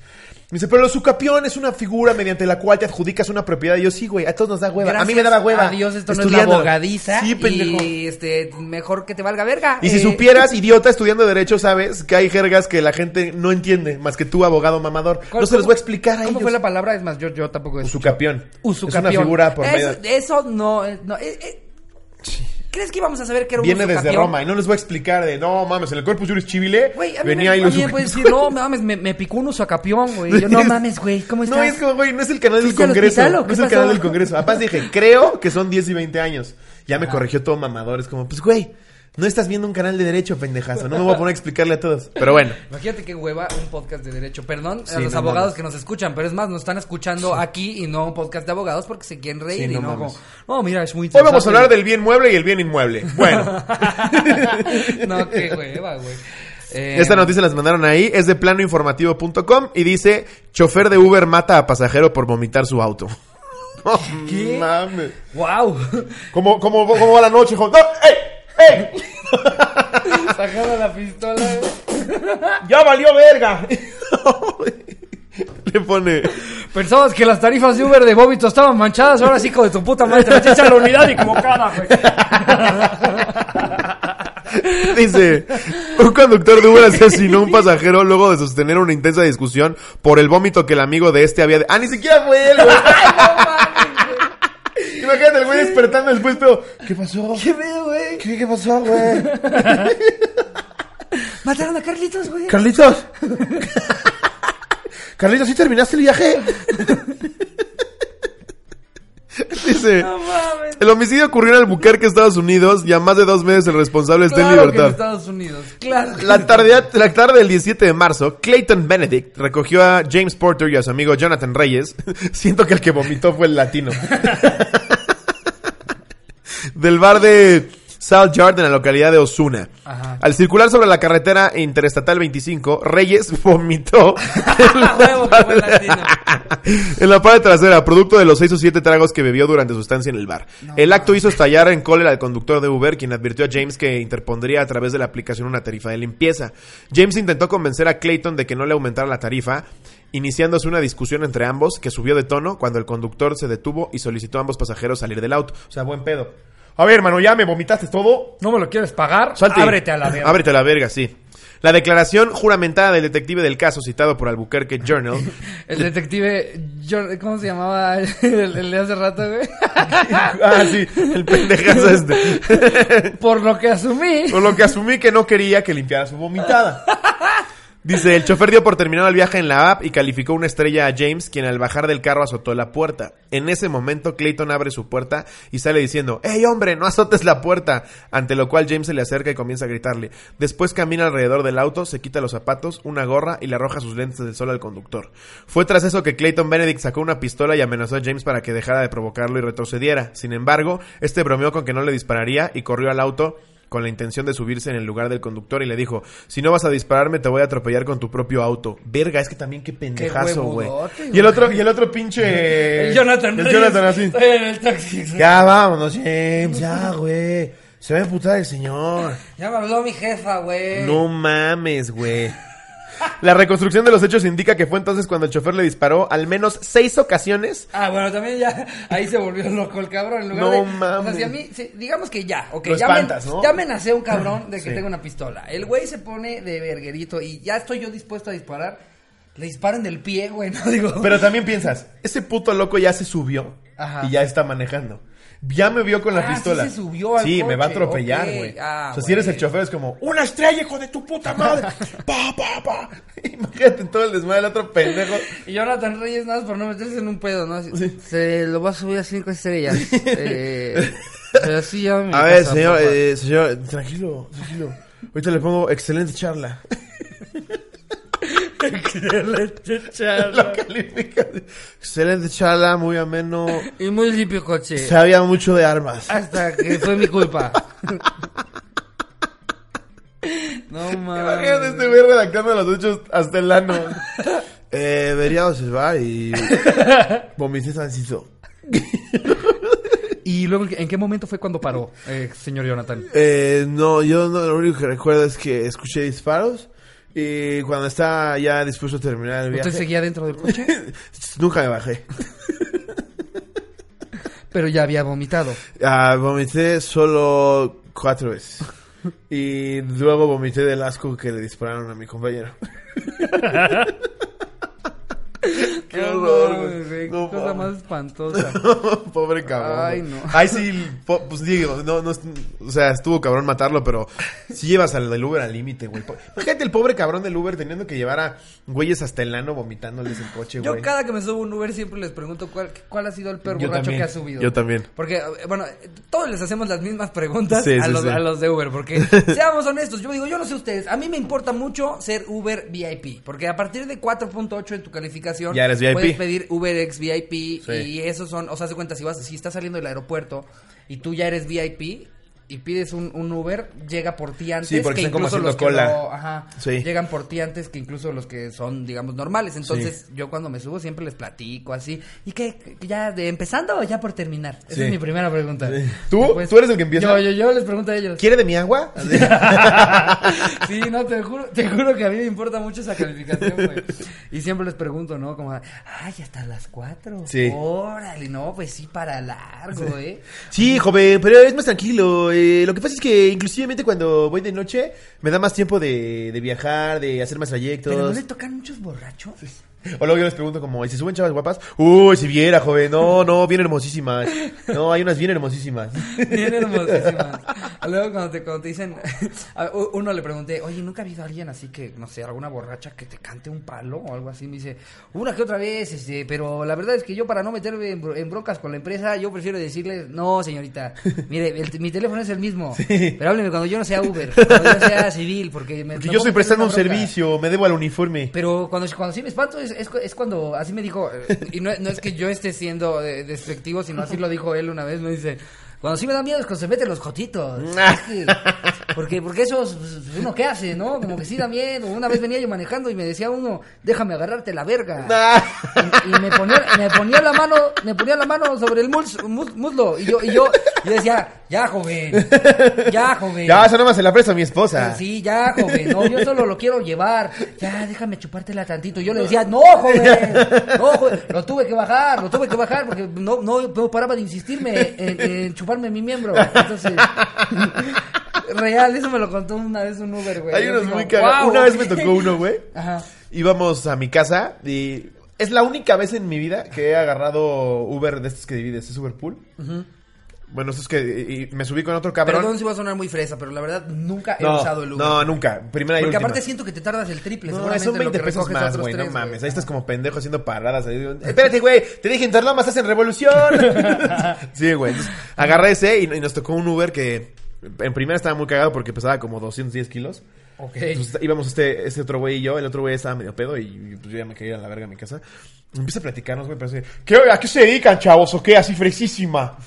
Me dice, pero la usucapión es una figura mediante la cual te adjudicas una propiedad. Y yo, sí, güey, a todos nos da hueva. a mí me daba hueva. a Dios, esto no es la abogadiza. Sí, pendejo. Y este, mejor que te valga verga. Y si Eh, supieras, idiota, estudiando Derecho, sabes que hay jergas que la gente no entiende, más que tú, abogado mamador. ¿cuál- No se los voy a explicar a ¿Cómo ellos. fue la palabra? Es más, yo, yo tampoco. Usucapión. Usucapión. Es una figura por eso, medio... Eso no, es- no eh, eh, ¿Crees que íbamos a saber que era un Viene desde? Roma y no les voy a explicar de, no mames, en el Corpus Juris Civile Güey, a mí venía me, y los me puedes decir, no mames, me, me picó un usucapión, güey. Yo, no mames, güey, ¿cómo estás? No, es como, güey, no es el canal del ¿Fuiste al Congreso. hospital No es el canal del Congreso. Además dije, creo que son 10 y 20 años. Ya me corrigió todo mamador. Es como, pues, güey, no estás viendo un canal de derecho, pendejazo. No me voy a poner a explicarle a todos. Pero bueno. Imagínate qué hueva un podcast de derecho. Perdón a los no abogados mames. que nos escuchan, pero es más, nos están escuchando aquí y no un podcast de abogados porque se quieren reír Sí, y no como, no, mira, es muy Hoy vamos a interesante". hablar del bien mueble y el bien inmueble. Bueno. no, qué hueva, güey. Eh, Esta noticia las mandaron ahí, es de planoinformativo.com y dice, chofer de Uber mata a pasajero por vomitar su auto. No ¿Qué? mames. Wow. ¿Cómo, cómo, cómo va la noche, hijo? ¡No! ¡Ey! ¡Ey! Sacando la pistola. güey. ¡Ya valió verga! Le pone... Pensabas que las tarifas de Uber de vómito estaban manchadas, ahora sí, hijo de tu puta madre, te metiste a la unidad equivocada, güey. Dice, un conductor de Uber asesinó a un pasajero luego de sostener una intensa discusión por el vómito que el amigo de este había... de- ¡Ah, ni siquiera fue él, güey! Imagínate el güey despertando después, pero... ¿Qué pasó? ¿Qué pedo, güey? ¿Qué, qué pasó, güey? Mataron a Carlitos, güey. Carlitos. Carlitos, ¿sí terminaste el viaje? Dice, No mames. El homicidio ocurrió en Albuquerque, Estados Unidos, y a más de dos meses el responsable está en Claro que en libertad. Estados Unidos. Claro. La tarde, la tarde del 17 de marzo, Clayton Benedict recogió a James Porter y a su amigo Jonathan Reyes. Siento que el que vomitó fue el latino. Del bar de South Yard en la localidad de Osuna. Ajá. Al circular sobre la carretera interestatal 25, Reyes vomitó en la, latino. en la parte trasera, producto de los seis o siete tragos que bebió durante su estancia en el bar. el acto hizo estallar en cólera al conductor de Uber, quien advirtió a James que interpondría a través de la aplicación una tarifa de limpieza. James intentó convencer a Clayton de que no le aumentara la tarifa, iniciándose una discusión entre ambos que subió de tono cuando el conductor se detuvo y solicitó a ambos pasajeros salir del auto. O sea, buen pedo. A ver, hermano, ya me vomitaste todo. ¿No me lo quieres pagar? Salte. Ábrete a la verga. Ábrete a la verga, sí. La declaración juramentada del detective del caso citado por Albuquerque Journal El detective, ¿cómo se llamaba el, el de hace rato, güey? ah, sí, el pendejazo este. Por lo que asumí. Por lo que asumí que no quería que limpiara su vomitada. Dice, el chofer dio por terminado el viaje en la app y calificó una estrella a James, quien al bajar del carro azotó la puerta. En ese momento, Clayton abre su puerta y sale diciendo, ¡Ey, hombre, no azotes la puerta! Ante lo cual James se le acerca y comienza a gritarle. Después camina alrededor del auto, se quita los zapatos, una gorra y le arroja sus lentes del sol al conductor. Fue tras eso que Clayton Benedict sacó una pistola y amenazó a James para que dejara de provocarlo y retrocediera. Sin embargo, este bromeó con que no le dispararía y corrió al auto con la intención de subirse en el lugar del conductor y le dijo, si no vas a dispararme te voy a atropellar con tu propio auto. Verga, es que también qué pendejazo, güey. Y el otro, y el otro pinche... El Jonathan El. Jonathan así. En el taxi. Ya vámonos, James, ya, güey. Se va a emputar el señor. Ya me habló mi jefa, güey. No mames, güey. La reconstrucción de los hechos indica que fue entonces cuando el chofer le disparó al menos seis ocasiones. Ah, bueno, también ya ahí se volvió loco el cabrón. En lugar No de, mames. O sea, si a mí, si- digamos que ya, ok, Lo ya, espantas, men- ¿no? ya amenacé a un cabrón de que Sí. tenga una pistola. El güey se pone de verguerito y ya estoy yo dispuesto a disparar. Le disparan del pie, güey, no digo. Pero también piensas, ese puto loco ya se subió Ajá. y ya está manejando. Ya me vio con la Ah, sí pistola. se subió al Sí, me va a atropellar, güey. Ah, o sea, si eres el chofer es como, ¡una estrella, hijo de tu puta madre! ¡Pa, pa, pa! Imagínate todo el desmadre del otro pendejo. Y Jonathan Reyes, nada más por no meterse en un pedo, ¿no? Así, Se lo va a subir a cinco estrellas. eh, pero sí, ya me A ver, pasa, señor, eh, señor, tranquilo, tranquilo. Ahorita le pongo excelente charla. Lo califica. Excelente charla, muy ameno. Y muy limpio coche. Sabía mucho de armas. Hasta que fue mi culpa. no Imagínate mames. este güey redactando los hechos hasta el ano. Eh, debería observar y... Vomité tantito. Y luego, ¿en qué momento fue cuando paró, eh, señor Jonathan? Eh, no, yo no, lo único que recuerdo es que escuché disparos. Y cuando estaba ya dispuesto a terminar el viaje... ¿Usted seguía dentro del coche? Nunca me bajé. Pero ya había vomitado. Ah, vomité solo cuatro veces. Y luego vomité del asco que le dispararon a mi compañero. Qué No horror, mames, güey. güey, No qué cosa más espantosa. Pobre cabrón. Ay, no. Ay, sí, pues digo, no, no, o sea, estuvo cabrón matarlo, pero sí llevas al del Uber al límite, güey. Imagínate el pobre cabrón del Uber teniendo que llevar a güeyes hasta el ano vomitándoles el coche, Yo güey. cada que me subo un Uber siempre les pregunto cuál, cuál ha sido el peor Yo borracho también, que ha subido. yo también. Porque, eh, bueno, todos les hacemos las mismas preguntas Sí, a, sí, los, sí. a los de Uber. Porque, seamos honestos, yo digo, yo no sé ustedes, a mí me importa mucho ser Uber VIP. Porque a partir de 4.8 en tu calificación, Ya eres VIP. puedes pedir UberX VIP. Sí. Y esos son, o sea, se cuenta, si vas, si estás saliendo del aeropuerto y tú ya eres VIP. Y pides un, un Uber, llega por ti antes Sí, porque que están como incluso los que cola. no- ajá, Sí. llegan por ti antes que incluso los que son, digamos, normales. Entonces, yo cuando me subo siempre les platico así. ¿Y qué? ¿Ya de empezando o ya por terminar? Esa es mi primera pregunta. ¿Tú? ¿Tú eres el que empieza? Yo, yo, yo les pregunto a ellos. ¿Quiere de mi agua? Sí, no, te juro, te juro que a mí me importa mucho esa calificación, güey. Y siempre les pregunto, ¿no? Como, ay, hasta las cuatro. Sí. Órale, no, pues sí, para largo, ¿eh? Sí, joven, pero es más tranquilo. Eh, lo que pasa es que inclusivamente cuando voy de noche me da más tiempo de, de viajar, de hacer más trayectos. Pero no le tocan muchos borrachos. O luego yo les pregunto como, ¿y si suben chavas guapas? Uy, si viera, joven. No, no, bien hermosísimas. No, hay unas bien hermosísimas. Bien hermosísimas. Luego cuando te, cuando te dicen, a uno le pregunté, oye, ¿nunca ha habido alguien así que, no sé, alguna borracha que te cante un palo o algo así? Me dice, una que otra vez, este, pero la verdad es que yo para no meterme en, bro- en broncas con la empresa, yo prefiero decirle, no, señorita, mire, el- mi teléfono es el mismo, pero hábleme cuando yo no sea Uber, cuando yo sea civil, porque me... Porque yo estoy prestando un bronca". servicio, me debo al uniforme. Pero cuando, cuando sí me espanto es, es, es cuando así me dijo, eh, y no, no es que yo esté siendo eh, despectivo, sino así lo dijo él una vez, me dice, cuando sí me da miedo es cuando se meten los jotitos. Porque, porque eso, es, pues, uno qué hace, ¿no? Como que sí da miedo. Una vez venía yo manejando y me decía uno, déjame agarrarte la verga. Y, y me ponía, me ponía la mano, me ponía la mano sobre el mus- mus- muslo. Y yo, y yo, yo decía, ya joven, ya joven. Ya, eso nomás se la presto a mi esposa. Sí, ya, joven, no, yo solo lo quiero llevar. Ya, déjame chupártela tantito. Yo le decía, no, joven, no, joven. Lo tuve que bajar, lo tuve que bajar porque no, no, no paraba de insistirme en, en chuparme mi miembro. Entonces, real, eso me lo contó una vez un Uber, güey. Hay unos digo, muy cagados. "Guau, Una vez ok". me tocó uno, güey. Ajá. Íbamos a mi casa y es la única vez en mi vida que he agarrado Uber de estos que divides, es Uber Pool. Bueno, estos que y me subí con otro cabrón. Perdón si va a sonar muy fresa, pero la verdad nunca he no, usado el Uber. no, nunca. Primera y Porque última. aparte siento que te tardas el triple, No, seguramente son lo 20 que pesos más, güey, no mames. Ahí estás como pendejo haciendo paradas. Ahí Espérate, güey, te dije Interlomas, estás en revolución. sí, güey. Agarré ese y, y nos tocó un Uber que en primera estaba muy cagado porque pesaba como 210 kilos. Ok. Entonces íbamos este, este otro güey y yo, el otro güey estaba medio pedo y pues yo ya me quería ir a la verga a mi casa. Empieza a platicarnos, güey, pero así, ¿qué, ¿a qué se dedican, chavos? ¿O qué? Así fresísima.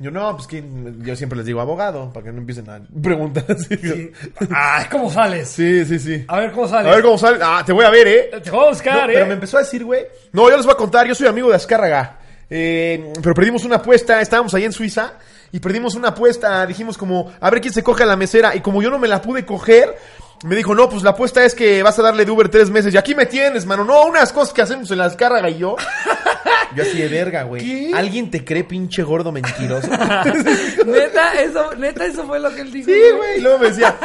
Yo, no, pues que yo siempre les digo abogado, para que no empiecen a preguntar así. Sí, Ay, ¿cómo sales? sí, sí. A ver, ¿cómo sales? A ver cómo sale. Ah, te voy a ver, ¿eh? Te voy a buscar, No, ¿eh? Pero me empezó a decir, güey. No, yo les voy a contar, yo soy amigo de Azcárraga. Eh, pero perdimos una apuesta, estábamos ahí en Suiza y perdimos una apuesta. Dijimos como, a ver quién se coge a la mesera. Y como yo no me la pude coger, me dijo, no, pues la apuesta es que vas a darle de Uber tres meses. Y aquí me tienes, mano. No, unas cosas que hacemos en la Azcárraga y yo. Yo así de verga, güey. ¿Alguien te cree pinche gordo mentiroso? neta, eso, neta, eso fue lo que él dijo. Sí, güey. Y luego me decía,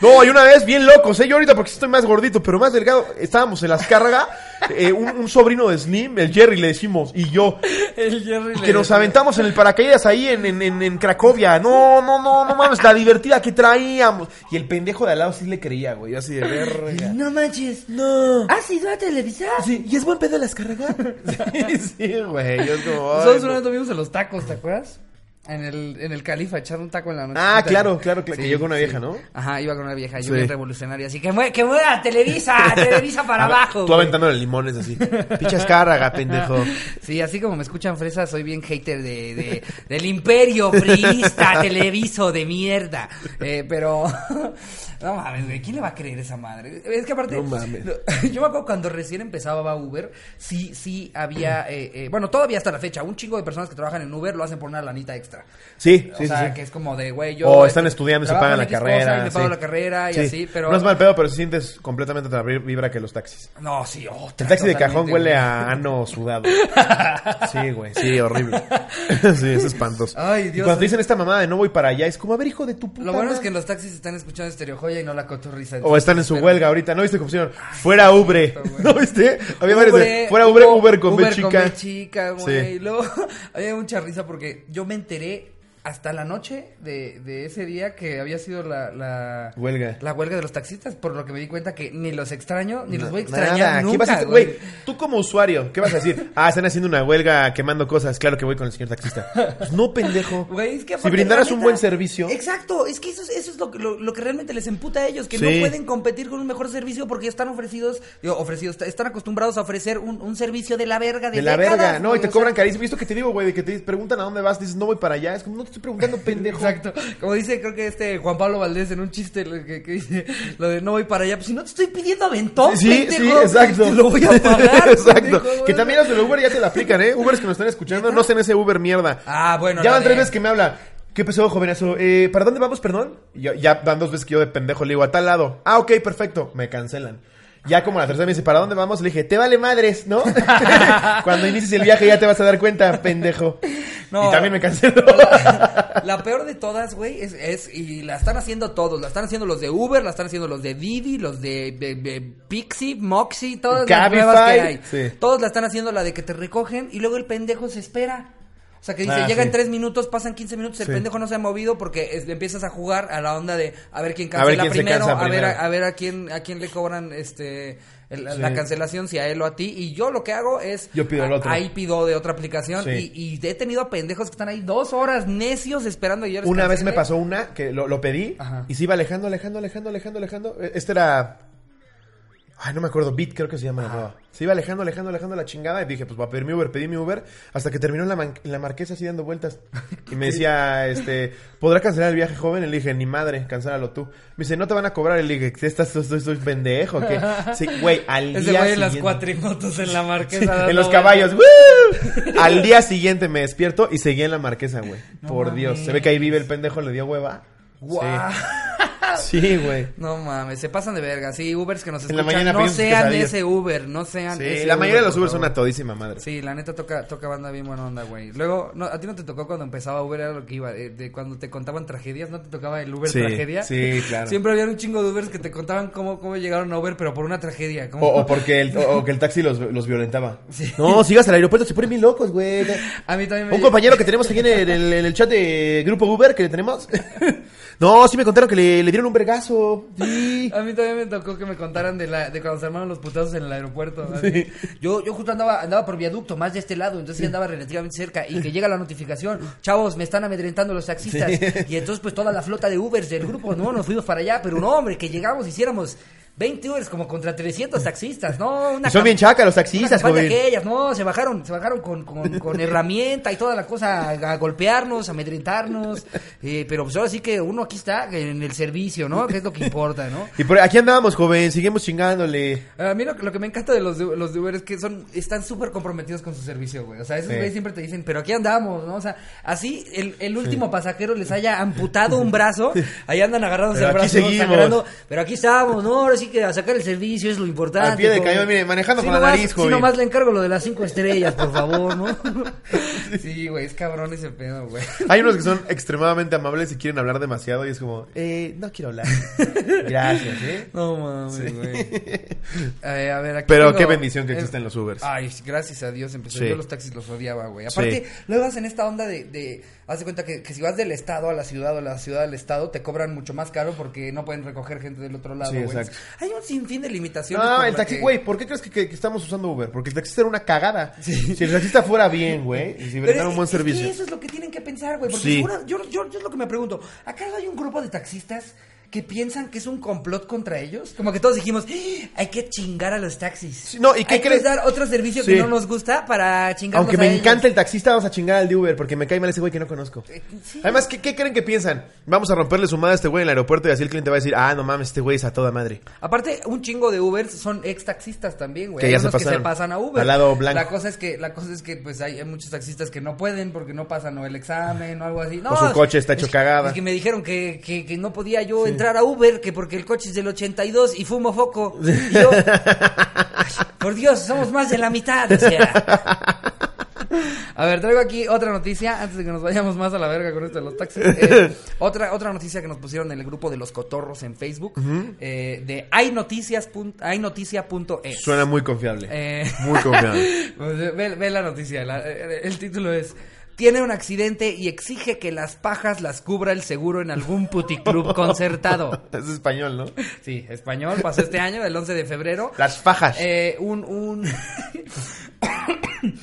no, y una vez bien locos, ¿eh? Yo ahorita porque estoy más gordito, pero más delgado. Estábamos en las cargas, eh, un, un sobrino de Slim, el Jerry le decimos, y yo, El Jerry le que nos decía, aventamos en el paracaídas ahí en, en, en, en Cracovia. No, no, no, no mames, la divertida que traíamos. Y el pendejo de al lado sí le creía, güey. Yo así de verga. No manches. No. ¿Has ido a Televisa? Sí, ¿y es buen pedo las cargas? sí, sí, güey. Yo es como, Nosotros no. una vez tuvimos en los tacos, ¿te acuerdas? En el, en el Califa, echar un taco en la noche. Ah, claro, claro, claro, que yo con una vieja, ¿no? Ajá, iba con una vieja, yo Sí. bien revolucionaria, así que mue- que muera Televisa, Televisa para abajo. Tú güey. aventándole limones así. Pinche Azcárraga, pendejo. Sí, así como me escuchan fresa, soy bien hater de, de- del imperio priista, televiso de mierda. Eh, pero, no mames, güey, ¿quién le va a creer esa madre? Es que aparte, No mames. yo me acuerdo cuando recién empezaba Uber, sí, sí había, eh, eh, bueno, todavía hasta la fecha, un chingo de personas que trabajan en Uber lo hacen por una lanita extra. Sí, o sí, sí, sea, sí. que es como de, güey, yo... O este, están estudiando y se pagan la carrera. y me pago sí. la carrera y Sí. así, pero... No es mal pedo, pero se sientes completamente otra vibra que los taxis. No, sí, oh, El taxi de cajón huele güey. a ano sudado. Sí, güey. Sí, horrible. Sí, es espantoso. Ay, Y Dios. cuando te dicen esta mamada de no voy para allá, es como, a ver, hijo de tu puta Lo bueno es que en los taxis están escuchando Estereo Joya y no la cotorriza. O están en su Pero- huelga ahorita. ¿No viste cómo pusieron? Fuera Ubre. ¿No viste? Había varios de, Fuera Ubre, Uber con B Uber chica. B chica, güey. Sí. Y había mucha risa porque yo me enteré de hasta la noche de, de ese día que había sido la, la, Huelga. la huelga de los taxistas, por lo que me di cuenta que ni los extraño, ni los voy a Nada, extrañar ¿qué nunca, vas a hacer? güey. Tú como usuario, ¿qué vas a decir? Ah, están haciendo una huelga quemando cosas. Claro que voy con el señor taxista. Pues no, pendejo. Güey, es que si brindaras un buen servicio. Exacto, es que eso, es- eso es lo, que- lo, lo que realmente les emputa a ellos, que Sí. no pueden competir con un mejor servicio porque están ofrecidos, digo, ofrecidos, están acostumbrados a ofrecer un, un servicio de la verga de, De la décadas, verga, no, y te o sea, cobran carísimo. ¿Visto que te digo, güey? De que te preguntan a dónde vas, dices, no voy para allá. Es como, no te estoy preguntando, pendejo. Exacto. Como dice, creo que este Juan Pablo Valdés en un chiste que, que dice lo de no voy para allá. Pues si no te estoy pidiendo aventón, Sí, sí, exacto. te Lo voy a pagar. exacto. pendejo, que también los del Uber ya te la aplican, ¿eh? Ubers que nos están escuchando, no sean ese Uber mierda. Ah, bueno. ya van tres veces que me habla. ¿Qué pasó, jovenazo? Eh, ¿Para dónde vamos, perdón? Yo- ya van dos veces que yo de pendejo le digo, a tal lado. Ah, ok, perfecto. Me cancelan. Ya como la tercera me dice, ¿para dónde vamos? Le dije, te vale madres, ¿no? Cuando inicies el viaje ya te vas a dar cuenta, pendejo. No. y también me canceló. La, la peor de todas, güey, es, es, y la están haciendo todos, la están haciendo los de Uber, la están haciendo los de Didi, los de, de- de Pixie, Moxie, todas las nuevas que hay. sí. Todos la están haciendo la de que te recogen y luego el pendejo se espera. O sea, que dice, Ah, llega sí. en tres minutos, pasan 15 minutos, el Sí. pendejo no se ha movido porque es- empiezas a jugar a la onda de a ver quién A ver cancela quién se primero, a ver a, a ver a quién a quién le cobran este el- Sí. la cancelación, si a él o a ti. Y yo lo que hago es Yo pido el a- otro. ahí pido de otra aplicación y, y he tenido a pendejos que están ahí dos horas necios esperando y yo les Una vez me pasó una que lo, lo pedí Ajá. y se iba alejando, alejando, alejando, alejando, alejando. Este era. Ay, no me acuerdo, Beat creo que se llama. no. Se iba alejando, alejando, alejando la chingada. Y dije, pues voy a pedir mi Uber, pedí mi Uber. Hasta que terminó en la, man- en la marquesa así dando vueltas. Y me decía, este, ¿podrá cancelar el viaje joven? Y le dije, ni madre, cancélalo tú. Me dice, ¿no te van a cobrar? Y le dije, ¿qué estás, estoy, estoy pendejo? ¿Qué? Sí, güey, al día en las siguiente- cuatrimotos en la marquesa. en los caballos. ¡Woo! Al día siguiente me despierto y seguía en la marquesa, güey. No Por mames. Dios. Se ve que ahí vive el pendejo, le dio hueva. Sí, Sí, güey. No mames, se pasan de verga. Sí, Ubers que nos En la escuchan, mañana no sean quesadillas. ese Uber, no sean Sí, ese la mayoría de los por Uber son a todísima madre. Sí, la neta toca, toca banda bien buena onda, güey. Luego, no, a ti no te tocó cuando empezaba Uber, era lo que iba, eh, de cuando te contaban tragedias, ¿no te tocaba el Uber Sí, tragedia? sí, claro. Siempre había un chingo de Ubers que te contaban cómo, cómo llegaron a Uber, pero por una tragedia. ¿cómo? O, o porque el, o, o que el taxi los, los violentaba. Sí. No, sigas al aeropuerto, se ponen bien locos, güey. A mí también me... Un compañero que tenemos aquí en el, en chat de Grupo Uber que tenemos. No, sí me contaron que le, le dieron un vergazo. Sí. A mí también me tocó que me contaran de la de cuando se armaron los putazos en el aeropuerto. Yo yo justo andaba andaba por viaducto más de este lado, entonces sí andaba relativamente cerca y que llega la notificación, chavos, me están amedrentando los taxistas y entonces pues toda la flota de Ubers del grupo, no, nos fuimos para allá, pero no, hombre, que llegamos hiciéramos 20 Ubers como contra 300 taxistas, no, una son bien chacas los una taxistas, campaña joven. aquellas, no, se bajaron, se bajaron con, con, con herramienta y toda la cosa a, a golpearnos, a amedrentarnos, eh, pero pues ahora sí que uno aquí está en el servicio, ¿no? Que es lo que importa, ¿no? Y por aquí andamos, joven, seguimos chingándole. A mí lo, lo que me encanta de los los de Uber es que son están súper comprometidos con su servicio, güey. O sea, esos Sí. güeyes siempre te dicen, pero aquí andamos, ¿no? O sea, así el, el último pasajero les haya amputado un brazo, ahí andan agarrados Pero el brazo, seguimos. sangrando, pero aquí estamos, ¿no? Ahora sí que a sacar el servicio es lo importante. Al pie de cañón, mire, manejando Sí, con la nomás- nariz, Sí, joven. nomás le encargo lo de las cinco estrellas, por favor, ¿no? sí, güey, es cabrón ese pedo, güey. Hay unos que son extremadamente amables y quieren hablar demasiado y es como, eh, no quiero hablar. Gracias, ¿eh? No mames, güey. Eh, a ver, aquí Pero tengo- qué bendición que eh, existen los Ubers. Ay, gracias a Dios empezó. Sí. Yo los taxis los odiaba, güey. Aparte, Sí. luego vas en esta onda de, de haz de cuenta que, que si vas del estado a la ciudad o la ciudad al estado, te cobran mucho más caro porque no pueden recoger gente del otro lado, Sí, exacto. Hay un sinfín de limitaciones. No, el taxi, que- güey, ¿por qué crees que, estamos usando Uber? Porque el taxista era una cagada. Si el taxista fuera bien, güey, y si brindara un buen es servicio. eso es lo que tienen que pensar, güey. Porque Sí. yo, yo, yo es lo que me pregunto. ¿Acaso hay un grupo de taxistas que piensan que es un complot contra ellos? Como que todos dijimos, "¡Ah! hay que chingar a los taxis. Sí, no, ¿y qué hay que dar otro servicio Sí. que no nos gusta para Aunque a me ellos". encanta el taxista, vamos a chingar al de Uber porque me cae mal ese güey que no conozco. Eh, sí. Además, ¿qué, qué creen que piensan? Vamos a romperle su madre a este güey en el aeropuerto y así el cliente va a decir, ah, no mames, este güey es a toda madre. Aparte, un chingo de Ubers son ex taxistas también, güey. Que Hay ya se unos que se pasaron pasan a Uber. al lado blanco. La cosa es que, la cosa es que, pues, hay, hay muchos taxistas que no pueden porque no pasan o el examen o algo así. No, O su coche está es hecho que- cagada. Es que me dijeron que, que, que no podía yo entrar a Uber, que porque el coche es del 82 y fumo foco. Y yo, "Ay, por Dios, somos más de la mitad, o sea. A ver, traigo aquí otra noticia antes de que nos vayamos más a la verga con esto de los taxis. Eh, otra, otra noticia que nos pusieron en el grupo de los cotorros en Facebook eh, de haynoticias pun- haynoticia.es. Suena muy confiable. Eh, Muy confiable. pues, ve, ve la noticia. la- eh, el título es tiene un accidente y exige que las pajas las cubra el seguro en algún puticlub concertado. es español, ¿no? Sí, español, pasó este año, el 11 de febrero. Las fajas. Eh, un, un,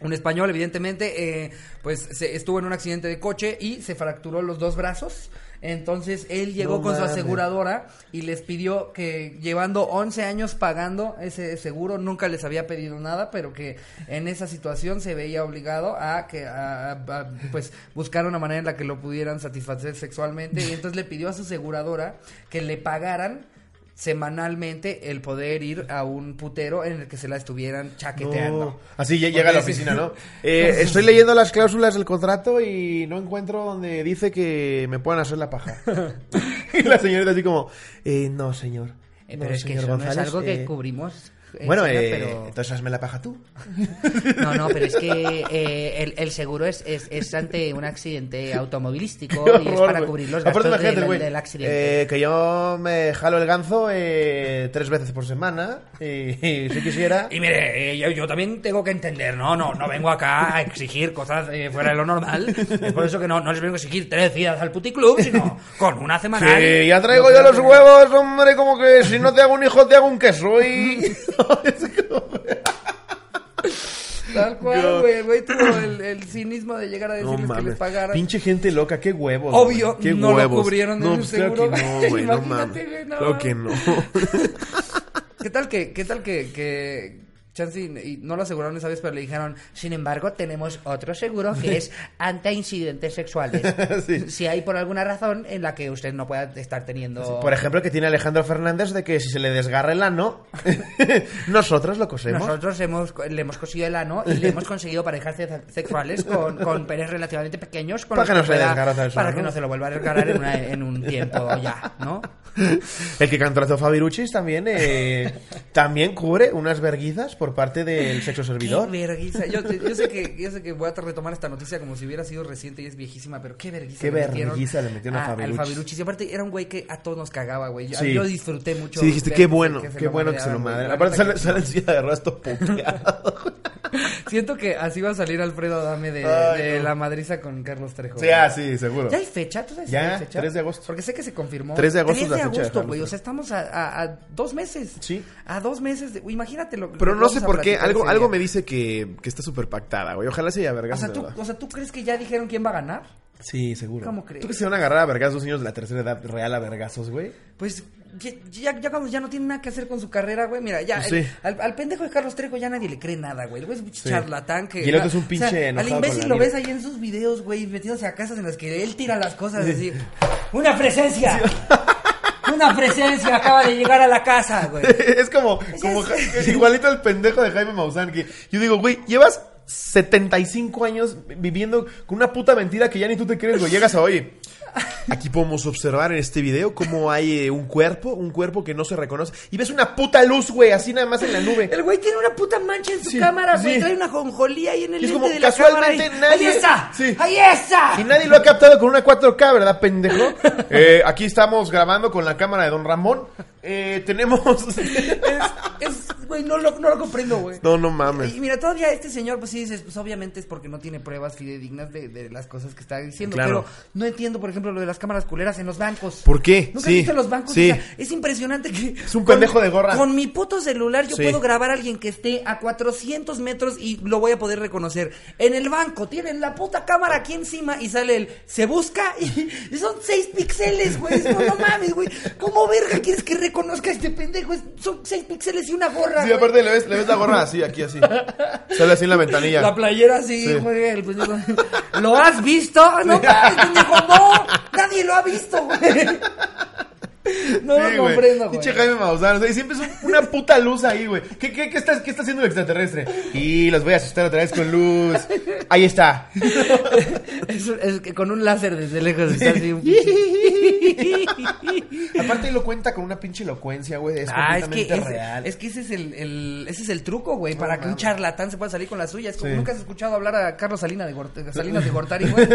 un español, evidentemente, eh, pues se, estuvo en un accidente de coche y se fracturó los dos brazos. Entonces él llegó No con su aseguradora y les pidió que llevando 11 años pagando ese seguro, nunca les había pedido nada, pero que en esa situación se veía obligado a que a- a- pues buscar una manera en la que lo pudieran satisfacer sexualmente. Y entonces le pidió a su aseguradora que le pagaran semanalmente el poder ir a un putero en el que se la estuvieran chaqueteando. No. Así ya llega a la oficina, ¿no? Eh, estoy leyendo las cláusulas del contrato y no encuentro donde dice que me puedan hacer la paja. y la señorita así como, eh, no, señor. Eh, No, pero es que señor eso no es algo que eh, cubrimos. Bueno, eh, pero- entonces hazme la paja tú. No, no, pero es que eh, el, el seguro es, es, es ante un accidente automovilístico y es para cubrir los Aparte, gastos imagínate, del, del accidente. eh, que yo me jalo el ganzo eh, tres veces por semana y, y si quisiera... Y mire, eh, yo, yo también tengo que entender, no, no, no vengo acá a exigir cosas eh, fuera de lo normal. Es por eso que no, no les vengo a exigir tres días al puticlub, sino con una semanal. Que ya traigo yo los huevos, hombre, como que si no te hago un hijo te hago un queso y... Tal cual, güey. El güey tuvo el, el cinismo de llegar a No decirles que les pagaran. Pinche gente loca, qué huevos. Obvio, güey, qué no lo cubrieron en No, el pues claro seguro, que no, güey. no mames. güey, no Claro que no. ¿Qué tal que, qué tal que, que Chance y, y no lo aseguraron esa vez, pero le dijeron, sin embargo, tenemos otro seguro que es ante incidentes sexuales. Sí. Si hay por alguna razón en la que usted no pueda estar teniendo... Por ejemplo, que tiene Alejandro Fernández de que si se le desgarra el ano, nosotros lo cosemos. Nosotros hemos, le hemos cosido el ano y le hemos conseguido parejas sexuales con, con penes relativamente pequeños con Para los que no se pueda- para ¿no? que no se lo vuelva a desgarrar en, una- en un tiempo ya, ¿no? El que cantó Fabiruchis también, eh, también cubre unas verguizas por parte del sexo servidor. Qué vergüenza. Yo, yo sé que, yo sé que voy a retomar esta noticia como si hubiera sido reciente y es viejísima, pero qué vergüenza. Qué vergüenza le metieron a Al Fabiruchis. Fabiruchis. Y aparte era un güey que a todos nos cagaba, güey. Yo, Sí. yo disfruté mucho. Sí, dijiste, qué bueno, qué bueno que se lo madre. La Aparte sale, sale en silla de puteado. Siento que así va a salir Alfredo Adame de, Ay, de no. la madriza con Carlos Trejo. Sí, güey. ah, sí, seguro. ¿Ya hay fecha? ¿Tú sabes Ya, hay fecha? 3 de agosto. Porque sé que se confirmó. 3 de agosto 3 es la de fecha de agosto, güey. O sea, estamos a, a- a dos meses. Sí. A dos meses. De, imagínate lo Pero no vamos sé por qué, algo, algo día. me dice que, que está súper pactada, güey. Ojalá sea O vergas. sea, ¿tú, verdad. o sea, ¿tú crees que ya dijeron quién va a ganar? Sí, seguro. ¿Cómo crees? ¿Tú crees que se van a agarrar a vergazos dos niños de la tercera edad real a vergazos, güey? Pues ya, ya, ya cuando ya no tiene nada que hacer con su carrera, güey. Mira, ya Pues el- sí. al, al pendejo de Carlos Trejo ya nadie le cree nada, güey. El güey es un Sí. charlatán que. Y el otro es un o pinche sea, enojado Al imbécil con la lo vida. ves ahí en sus videos, güey, metiéndose a casas en las que él tira las cosas así. ¡Una presencia! ¡Una presencia! Acaba de llegar a la casa, güey. es como, como igualito al pendejo de Jaime Maussan. Que yo digo, güey, llevas 75 años viviendo con una puta mentira que ya ni tú te crees, güey. Llegas a, oye, aquí podemos observar en este video cómo hay eh, un cuerpo, un cuerpo que no se reconoce. Y ves una puta luz, güey, así nada más en la nube. El güey tiene una puta mancha en su Sí, cámara, güey. sí. Trae una jonjolía ahí en el Y es lente como, de la casualmente, cámara y- nadie- ¡Ahí está! Sí. ¡Ahí está! Y nadie lo ha captado con una 4K, ¿verdad, pendejo? Eh, aquí estamos grabando con la cámara de Don Ramón. Eh, tenemos... Es, es, güey, no lo, no lo comprendo, güey. no, no mames. Y mira, todavía este señor, pues sí dices, pues obviamente es porque no tiene pruebas fidedignas de, de las cosas que está diciendo. Claro. Pero no entiendo, por ejemplo, lo de las cámaras culeras en los bancos. ¿Por qué? ¿Nunca Sí, has visto los bancos? sí. O sea, es impresionante que... Es un pendejo de gorra. Con mi puto celular yo Sí. puedo grabar a alguien que esté a 400 metros y lo voy a poder reconocer. En el banco tienen la puta cámara aquí encima y sale el... Se busca y, y son 6 píxeles, güey. No, no mames, güey. ¿Cómo verga quieres que reconozca a este pendejo? Son 6 píxeles y una gorra, Sí, güey. aparte le ves, le ves la gorra así, aquí así. Sale así en la ventanilla. La playera así, Sí. güey. el pendejo. ¿Lo has visto? No, mames, pendejo, no. Nadie lo ha visto, güey. No Sí, lo comprendo, güey. Pinche Jaime Maussan, o sea, y siempre es un- una puta luz ahí, güey. ¿Qué, qué, qué, está, ¿Qué está haciendo el extraterrestre? Y los voy a asustar otra vez con luz. Ahí está. Es, es que con un láser desde lejos está así. un- Aparte, lo cuenta con una pinche elocuencia, güey. Es Ah, es que, completamente es, real. es que ese es el, el- ese es el truco, güey, para que un charlatán se pueda salir con la suya. Es como Sí. nunca has escuchado hablar a Carlos Salinas de, Gort- Salinas de Gortari, güey.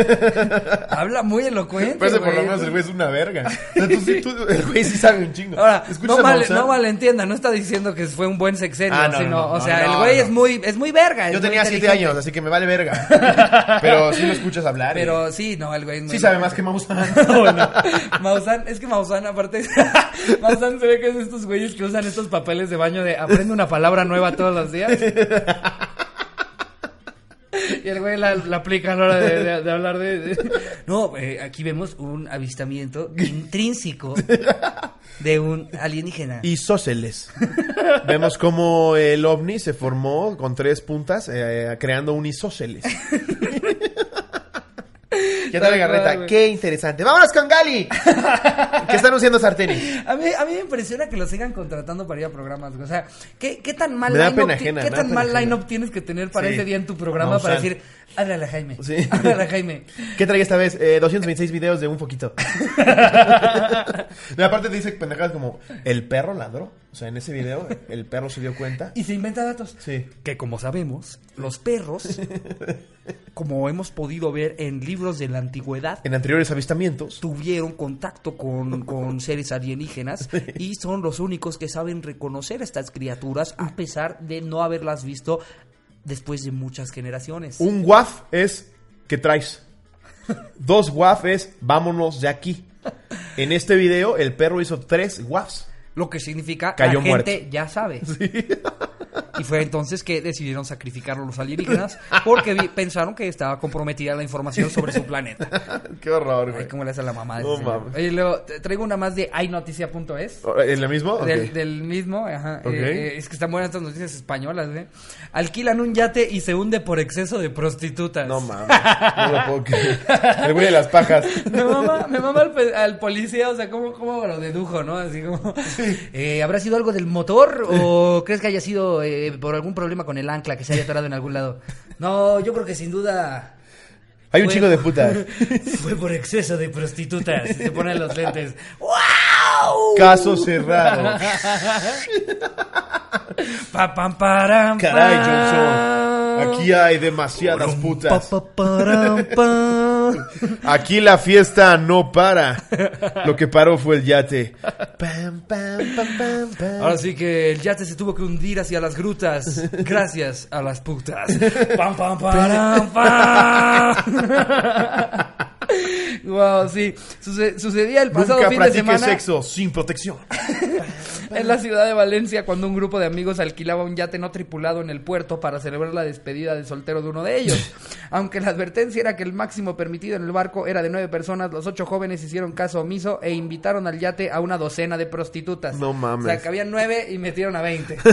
Habla muy elocuente, Parece por lo menos el güey es una verga. O sea, tú sí- tú- el güey sí sabe un chingo. Ahora, no, mal, no malentienda, no está diciendo que fue un buen sexenio, Ah, no, sino, no, no, o sea, el güey es muy, es muy verga. Yo muy tenía siete años, así que me vale verga. Pero sí lo escuchas hablar. Pero sí, no, el güey es muy sí sabe más que Maussan. Maussan, es que Maussan aparte Maussan se ve que es de estos güeyes que usan estos papeles de baño de aprende una palabra nueva todos los días. Y el güey la, aplica a la hora de, hablar de... No, eh, aquí vemos un avistamiento intrínseco de un alienígena. Isósceles. Vemos cómo el ovni se formó con tres puntas, eh, creando un isósceles. ¿Qué tal, Garreta? güey. Qué interesante. ¡Vámonos con Gali! ¿Qué está anunciando Sarteni? A mí, a mí me impresiona que lo sigan contratando para ir a programas. güey. O sea, ¿qué, qué tan mal line-up tienes que tener para Sí. ese día en tu programa para decir, háblale a Jaime. Sí. Háblale a Jaime. ¿Qué trae esta vez? Eh, 226 videos de un foquito. y aparte te dice pendejadas como, ¿el perro ladró? O sea, en ese video el perro se dio cuenta. Y se inventa datos. Sí. Que como sabemos, los perros, como hemos podido ver en libros de la antigüedad, En anteriores avistamientos. tuvieron contacto con, con seres alienígenas y son los únicos que saben reconocer a estas criaturas a pesar de no haberlas visto después de muchas generaciones. Un guaf es ¿qué traes? Dos guaf es vámonos de aquí. En este video el perro hizo tres guafs. Lo que significa Cayó la gente muerto. ya sabe. Y fue entonces que decidieron sacrificarlo los alienígenas porque pensaron que estaba comprometida la información sobre su planeta. Qué horror, Ay, güey. cómo le hace la mamá. de No mames. Oye, luego traigo una más de iNoticia.es. ¿En la mismo? Del, del mismo, ajá. Eh, eh, es que están buenas estas noticias españolas, ¿eh? Alquilan un yate y se hunde por exceso de prostitutas. No mames, no lo puedo creer. El güey de las pajas. Me mama, me mama al, al policía, o sea, ¿cómo, cómo lo dedujo, no? Así como, eh, ¿habrá sido algo del motor o crees que haya sido eh, por algún problema con el ancla que se haya atorado en algún lado? No, yo creo que sin duda Hay un Fue- chingo de putas. fue por exceso de prostitutas. Se ponen los lentes. ¡Wow! Caso cerrado. Pa, pam, param, Caray. Johnson. Aquí hay demasiadas putas. Aquí la fiesta no para. Lo que paró fue el yate. Ahora sí que el yate se tuvo que hundir hacia las grutas gracias a las putas. Pam, pam, param, pam. Wow, sí. Suce- sucedía el pasado Nunca fin de semana sexo sin protección. en la ciudad de Valencia cuando un grupo de amigos alquilaba un yate no tripulado en el puerto para celebrar la despedida de soltero de uno de ellos. Aunque la advertencia era que el máximo permitido en el barco era de nueve personas, los ocho jóvenes hicieron caso omiso e invitaron al yate a una docena de prostitutas. No mames. O sea, que habían nueve y metieron a veinte.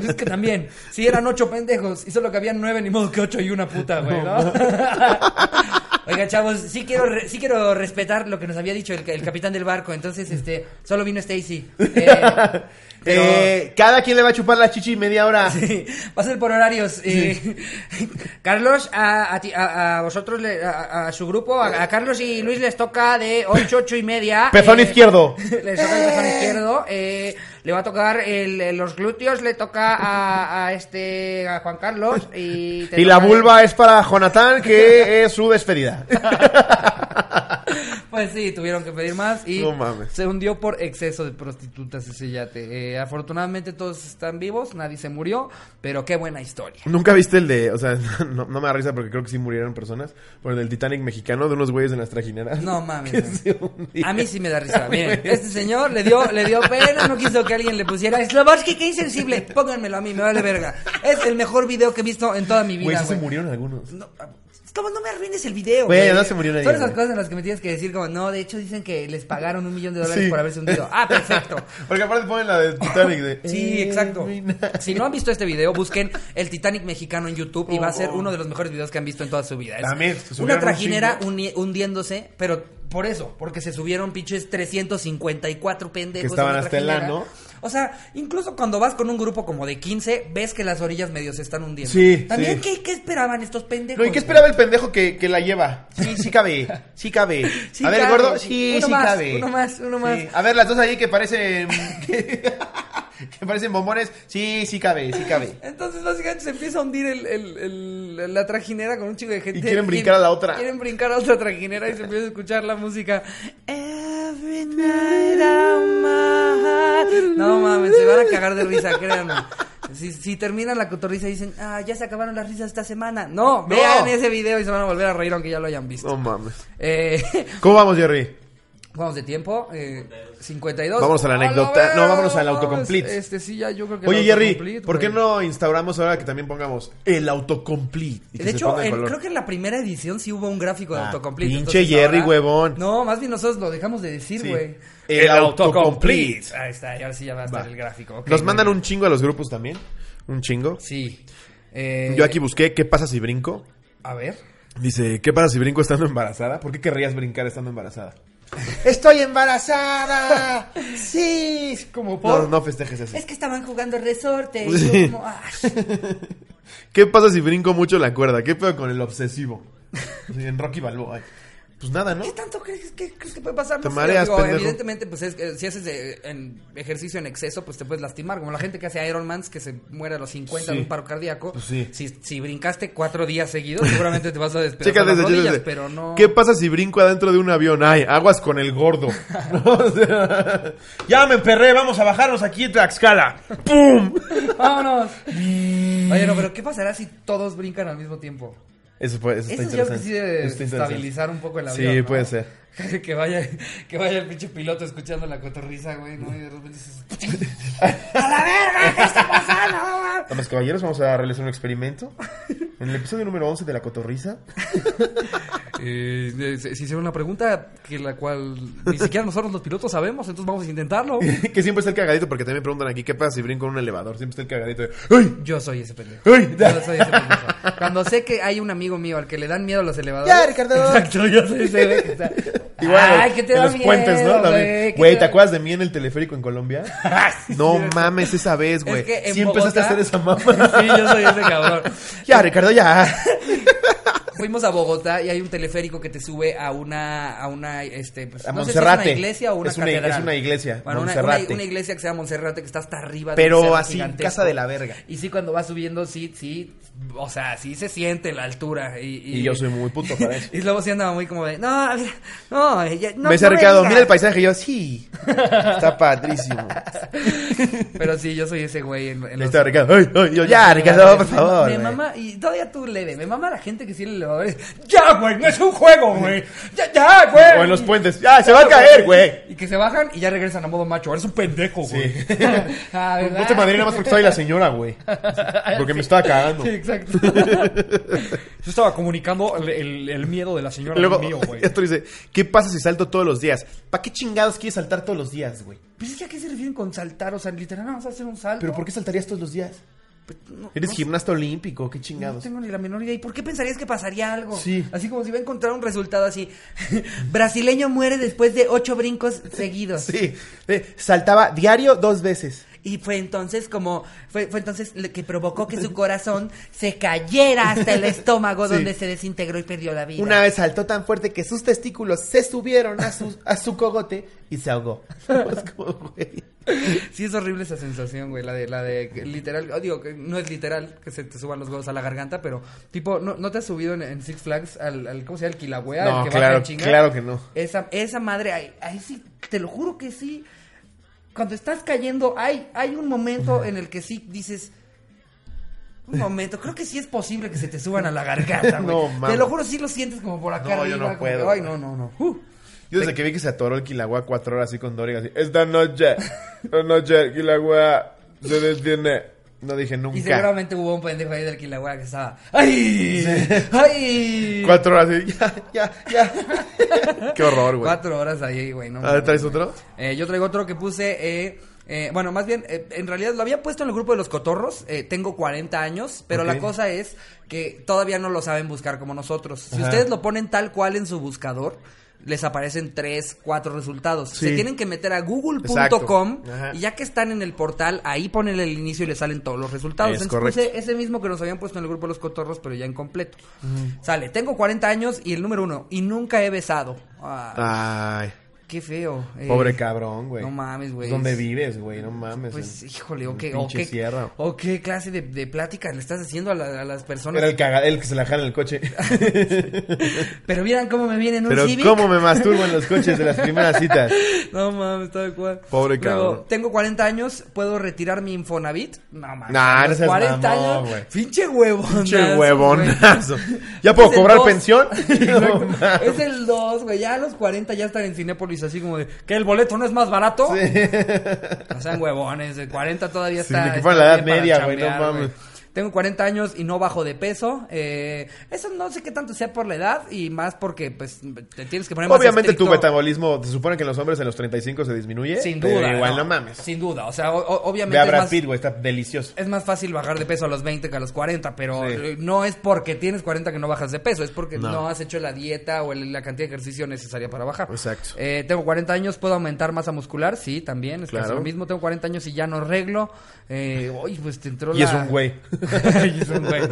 Pues es que también, si eran ocho pendejos y solo que habían nueve, ni modo que ocho y una puta, güey, ¿no? Oiga, chavos, sí quiero, re- sí quiero respetar lo que nos había dicho el, el capitán del barco. Entonces, este, solo vino Stacy. Eh, pero- Eh, cada quien le va a chupar la chichi media hora. Sí, va a ser por horarios. eh. Carlos, a, a ti- a- a vosotros, le- a, su grupo, a, Carlos y Luis les toca de 8, 8 y media. Pezón eh, izquierdo. Les toca el pezón izquierdo. eh, le va a tocar el- el- los glúteos, le toca a, este, a Juan Carlos. Y, Y la vulva es para Jonathan, que es su despedida. Pues sí, tuvieron que pedir más y No mames. se hundió por exceso de prostitutas ese yate. Eh, afortunadamente todos están vivos, nadie se murió, pero qué buena historia. Nunca viste el de, o sea, no, no me da risa porque creo que sí murieron personas, pero el del Titanic mexicano de unos güeyes en las trajineras. No mames. A mí sí me da risa. Miren, este señor le dio, le dio pena, no quiso que alguien le pusiera Slobodsky, qué insensible. Pónganmelo a mí, me vale verga. Es el mejor video que he visto en toda mi Güey, vida, sí se güey. murieron algunos. No, ¿Cómo no me arruines el video? Güey, no se murió nadie, Son esas cosas en las que me tienes que decir como, no, de hecho dicen que les pagaron un millón de dólares Sí. por haberse hundido. Ah, perfecto. Porque aparte ponen la del Titanic de... Sí, exacto. Every night. Si no han visto este video, busquen el Titanic mexicano en YouTube y va a ser uno de los mejores videos que han visto en toda su vida. Es También, una un trajinera hundiéndose, pero por eso, porque se subieron pinches 354 pendejos. Que estaban hasta el ano. O sea, incluso cuando vas con un grupo como de 15, ves que las orillas medio se están hundiendo. Sí, También, sí. ¿qué, qué esperaban estos pendejos? No, ¿y qué esperaba el pendejo que, que la lleva? Sí, sí cabe, sí cabe. Sí a ver, cabe. gordo, sí, Uno sí más, cabe. uno más, uno más. Sí. A ver, las dos ahí que parecen... que, parecen bombones, sí, sí cabe, sí cabe. Entonces básicamente se empieza a hundir el, el- el- la trajinera con un chico de gente. Y quieren brincar a la otra. Quieren brincar a otra trajinera y se empieza a escuchar la música. Every night I'm mad. No mames, se van a cagar de risa, créanme. Si, si terminan la cotorriza y dicen, ah, ya se acabaron las risas esta semana. No, vean ese video y se van a volver a reír aunque ya lo hayan visto. No mames. Eh, ¿Cómo vamos, Jerry? Vamos de tiempo. Eh, 52. Vámonos a la anécdota. verga, No, vámonos al autocomplete. Este sí, ya yo creo que Oye, Jerry, ¿por qué no instauramos ahora que también pongamos el autocomplete? y De hecho, creo que en la primera edición sí hubo un gráfico de Ah, autocomplete. pinche entonces Jerry, ahora- huevón. No, más bien nosotros lo dejamos de decir, Sí. güey. El autocomplete. Ahí está, y ahora sí ya va a estar Va. el gráfico. Nos mandan bien. un chingo a los grupos también. Un chingo. Sí. Eh, Yo aquí busqué qué pasa si brinco. A ver. Dice, ¿qué pasa si brinco estando embarazada? ¿Por qué querrías brincar estando embarazada? ¡Estoy embarazada! ¡Sí! Como No, no festejes eso. Es que estaban jugando resorte. y Sí. yo como, ¿Qué pasa si brinco mucho la cuerda? ¿Qué pedo con el obsesivo? Sí, en Rocky Balboa. Pues nada, ¿no? ¿Qué tanto crees que, crees que puede pasar? Te mareas, digo. Evidentemente, pues es, si haces eh, en ejercicio en exceso, pues te puedes lastimar. Como la gente que hace Ironmans, que se muere a los 50 de un paro cardíaco. Pues sí. Si, si brincaste cuatro días seguidos, seguramente te vas a Chécate, las chécate. rodillas, pero no... ¿Qué pasa si brinco adentro de un avión? Ay, aguas con el gordo. Ya me emperré, vamos a bajarnos aquí en Tlaxcala. ¡Pum! ¡Vámonos! Oye, no, pero ¿qué pasará si todos brincan al mismo tiempo? Eso, puede, eso está Eso yo creo que interesante. sí interesante. estabilizar un poco el Sí, avión. ¿no? puede ser. que vaya, que vaya el pinche piloto escuchando la cotorriza, güey, ¿no? Y de repente dices, ¡A la verga! ¿Qué está pasando? Damas y caballeros, vamos a realizar un experimento. En el episodio número 11 de La Cotorriza. Eh, se se hicieron una pregunta que la cual ni siquiera nosotros los pilotos sabemos, entonces vamos a intentarlo. que siempre está el cagadito, porque también me preguntan aquí, ¿qué pasa si brinco en un elevador? Siempre está el cagadito de, ¡Ay! Yo soy ese pendejo. ¡Ay! Yo soy ese pendejo. Cuando sé que hay un amigo mío al que le dan miedo los elevadores. Ya, Ricardo. Exacto, yo soy ese güey que está. Igual, Ay, que te en da los miedo, puentes, ¿no? Güey, te ¿te da- acuerdas de mí en el teleférico en Colombia? No mames esa vez, güey. Es que sí empezaste a esa mamá. Sí, yo soy ese cabrón. ya, Ricardo, ya. Fuimos a Bogotá y hay un teleférico que te sube a una, a una, este, pues, A no sé si es una iglesia o una Es una- catedral. es una iglesia, Bueno, una, Monserrate. una- una iglesia que se llama Monserrate que está hasta arriba. de Pero cerro así, gigantesco. casa de la verga. Y sí, cuando vas subiendo, sí, sí, o sea, sí se siente la altura. Y, Y yo soy muy puto para eso. Y luego sí andaba muy como de, no, no, ya- no. me no Ricardo, digas". mira el paisaje. Y yo, sí. Está padrísimo. Pero sí, yo soy ese güey en, en los- está Ricardo. Ay, ay, yo, ya, Ricardo, por Me- favor. Me mama, y todavía tú leve, me mama la gente que sí el elevador ya, güey, no es un juego, güey. Ya, ya, güey. O en los puentes. Ya, se va a caer, güey. Y que se bajan y ya regresan a modo macho. Eres un pendejo, güey. Sí. ah, ¿verdad? No te madré nada más porque soy la señora, güey. Porque me estaba cagando. Sí, exacto. Yo estaba comunicando el, el- el miedo de la señora luego, mío, güey. esto dice, ¿qué pasa si salto todos los días? ¿Para qué chingados quieres saltar todos los días, güey? Pues es que a qué se refieren con saltar, o sea, literal, vamos a hacer un salto. ¿Pero por qué saltarías todos los días? Pues, no, ¿Eres no- gimnasta olímpico? ¿Qué No chingados? tengo ni la menor idea. ¿Y por qué pensarías que pasaría algo? Sí. Así como si iba a encontrar un resultado así. Brasileño muere después de ocho brincos seguidos. Sí, eh, saltaba diario dos veces. Y fue entonces como, fue, fue entonces lo que provocó que su corazón se cayera hasta el estómago Sí. donde se desintegró y perdió la vida. Una vez saltó tan fuerte que sus testículos se subieron a su, a su cogote y se ahogó. Como, güey. Sí es horrible esa sensación, güey, la de, la de, que literal, oh, digo, que no es literal que se te suban los huevos a la garganta, pero, tipo, ¿no, no te has subido en, en Six Flags al, al, ¿cómo se llama? El Kilauea, No, el que claro, baja en chinga? claro que no. Esa, esa madre, ahí, ahí sí, te lo juro que sí, cuando estás cayendo, hay, hay un momento en el que sí dices... Un momento, creo que sí es posible que se te suban a la garganta, güey. No, mames. Te lo juro, sí lo sientes como por acá No, yo arriba, no como que, puedo, Ay, no, no, no. Uh. Yo desde que vi que se atoró el Kilagua cuatro horas así con Doriga así, esta noche, esta noche el Kilagua se detiene. No dije nunca. Y seguramente hubo un pendejo ahí del Kilauea que estaba. ¡Ay! ¡Ay! Cuatro horas así, ya, ya, ya. Qué horror, güey. Cuatro horas ahí, güey. No, A ver, ¿traes otro? Eh, yo traigo otro que puse. Eh, eh, bueno, más bien, eh, en realidad lo había puesto en el grupo de los cotorros. eh, tengo 40 años, pero la cosa es que todavía no lo saben buscar como nosotros. Si Ajá. ustedes lo ponen tal cual en su buscador. Les aparecen tres, cuatro resultados. Sí. Se tienen que meter a google.com y ya que están en el portal, ahí ponen el inicio y les salen todos los resultados. Es Entonces correcto. ese mismo que nos habían puesto en el grupo de los cotorros, pero ya en completo. Sale, tengo 40 años y el número uno, y nunca he besado. Ay, qué feo. eh. pobre cabrón, güey. No mames, güey. ¿Dónde vives, güey? No mames. Pues, en- híjole, o qué, o qué, sierra. o qué clase de, de plática le estás haciendo a, la- a las personas. Era el caga, el que se la jala en el coche. Pero vieran cómo me viene en un Pero Civic. cómo me masturbo en los coches de las primeras citas. No mames, tal cual. Pobre Luego, cabrón. tengo 40 años, ¿puedo retirar mi Infonavit? No mames. Nah, no los seas 40 mamón, años. güey. Pinche huevonazo. Pinche huevonazo. ¿Ya puedo cobrar pensión? No, es el 2, güey. Ya a los 40 ya están en Cinépolis así como de, ¿que el boleto no es más barato? No sean huevones, de 40 todavía Sí, está. ni que fuera la edad media, güey, no mames. Tengo 40 años y no bajo de peso. Eh, eso no sé qué tanto sea por la edad y más porque, pues, te tienes que poner más Obviamente tu metabolismo, se supone que en los hombres en los 35 se disminuye. Sin pero duda. igual no, mames. Sin duda. O sea, o- obviamente. Ve a Brad Pitt, güey, está delicioso. es más fácil bajar de peso a los 20 que a los 40, pero Sí. no es porque tienes 40 que no bajas de peso, es porque no, No. has hecho la dieta o el- la cantidad de ejercicio necesaria para bajar. Exacto. Eh, tengo 40 años, ¿puedo aumentar masa muscular? Sí, también, es casi Claro. lo mismo. Tengo 40 años y ya no reglo. Eh, uy, pues te entró Y la... es un güey. Güey.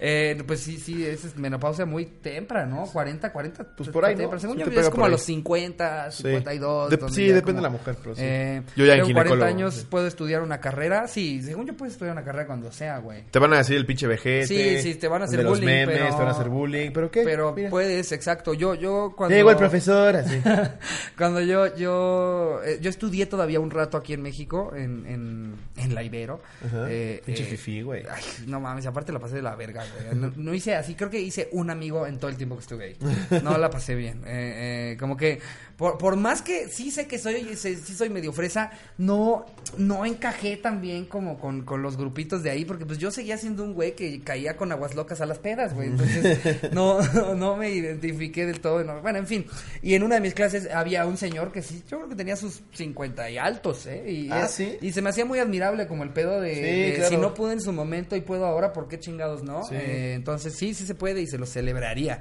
Eh, pues sí, sí, es menopausia muy temprana, ¿no? 40, 40. Pues por ahí, ¿no? Según Sí yo, es como a los 50, 52. De- donde sí, depende como, de la mujer, pero sí. eh, Yo ya en tengo 40 ginecólogo, años, sí. puedo estudiar una carrera. Sí, según yo puedo estudiar una carrera cuando sea, güey. Te van a decir el pinche vejete. Sí, sí, te van a hacer de los bullying, memes, pero- te van a hacer bullying. ¿Pero qué? Pero Mira. puedes, exacto. Yo, yo cuando... Llegó el profesor, así. Cuando yo, yo, eh, yo estudié todavía un rato aquí en México, en, en, en la Ibero. Ajá. Eh, Pinche eh, fifí, güey. Ay, no mames, aparte la pasé de la verga, güey. No, no hice así, creo que hice un amigo en todo el tiempo que estuve ahí. No la pasé bien. Eh, eh, como que, por, por más que sí sé que soy, sí soy medio fresa, no, no encajé tan bien como con, con los grupitos de ahí, porque pues yo seguía siendo un güey que caía con aguas locas a las pedas, güey. Entonces, no, no me identifiqué del todo. no. Bueno, en fin. Y en una de mis clases había un señor que sí, yo creo que tenía sus 50 y altos, ¿eh? Y, Ah, ¿sí? y se me hacía muy admirable como el pedo de, Sí, de claro. si no pude en su momento y puedo ahora, ¿por qué chingados no? Sí. Eh, entonces sí, sí se puede y se lo celebraría.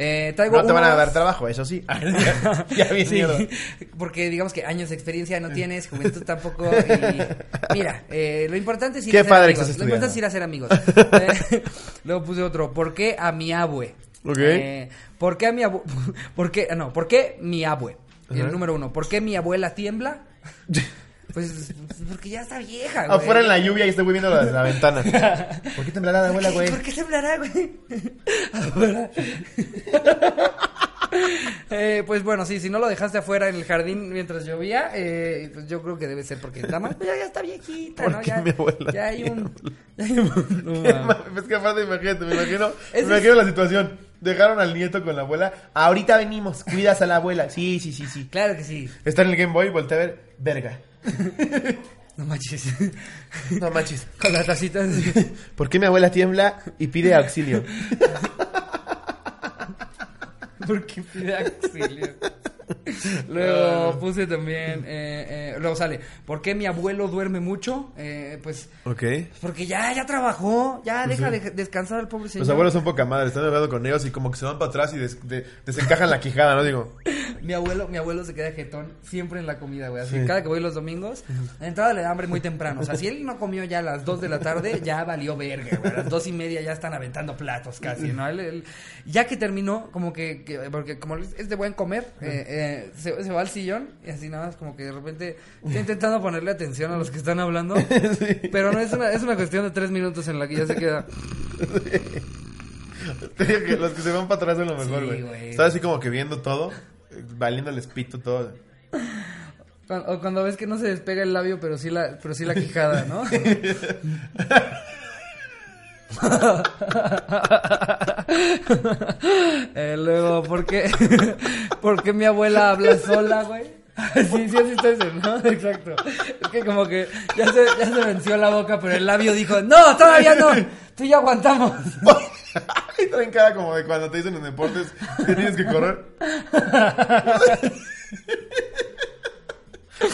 Eh, traigo No te van a dar trabajo, eso sí. ya, bien Sí, porque digamos que años de experiencia no tienes, juventud tampoco. Y mira, eh, lo importante es ir Qué a ser padre amigos. Lo importante es ir a ser amigos. Eh, luego puse otro. ¿Por qué a mi abue? Ok. Eh, ¿Por qué a mi abue? ¿Por qué? ah, No, ¿por qué mi abue? Ajá. El número uno. ¿Por qué mi abuela tiembla? Pues porque ya está vieja, güey. Afuera en la lluvia y estoy viendo la, la ventana. ¿Por qué temblará la abuela, ¿Por qué- güey? ¿Por qué temblará, güey? Afuera. Eh, pues bueno, sí, si no lo dejaste afuera en el jardín mientras llovía, eh, pues yo creo que debe ser porque nada más pues ya, ya está viejita, ¿Por ¿no? qué Ya, mi abuela ya hay un... ya hay un- no. Es que aparte, imagínate, me imagino, me imagino la situación. Dejaron al nieto con la abuela. Ahorita venimos, cuidas a la abuela. Sí, sí, sí, sí. Claro que sí. Está en el Game Boy, voltea a ver. Verga. No manches. No manches. Con la tacita. así. ¿Por qué mi abuela tiembla y pide auxilio? ¿Por qué pide auxilio? Luego puse también, eh, eh, luego sale, ¿por qué mi abuelo duerme mucho? Eh, pues Ok. porque ya, ya trabajó, ya deja de descansar al pobre señor. Los abuelos son poca madre, están hablando con ellos y como que se van para atrás y des- de- desencajan la quijada, ¿no? Digo, Mi abuelo, mi abuelo se queda jetón siempre en la comida, güey. Así Sí. cada que voy los domingos, la entrada le da hambre muy temprano. O sea, si él no comió ya a las 2 de la tarde, ya valió verga, güey. A las dos y media ya están aventando platos casi, ¿no? Él- él- ya que terminó, como que, que- porque como es de buen comer, eh, eh, se, se va al sillón y así nada más como que de repente está intentando ponerle atención a los que están hablando. Pero no es una, es una cuestión de tres minutos en la que ya se queda. te digo que los que se van para atrás son lo mejor, Sí, güey. güey. Está así como que viendo todo, valiendo el espito todo. O cuando ves que no se despega el labio, pero sí la, pero sí la quijada, ¿no? Eh, luego, ¿por qué, ¿por qué mi abuela habla sola, güey? Sí, sí, así está ese, ¿no? Exacto. Es que como que ya se, ya se venció la boca, pero el labio dijo, no, todavía no, tú ya aguantamos. Y también cara como de cuando te dicen en deportes que tienes que correr.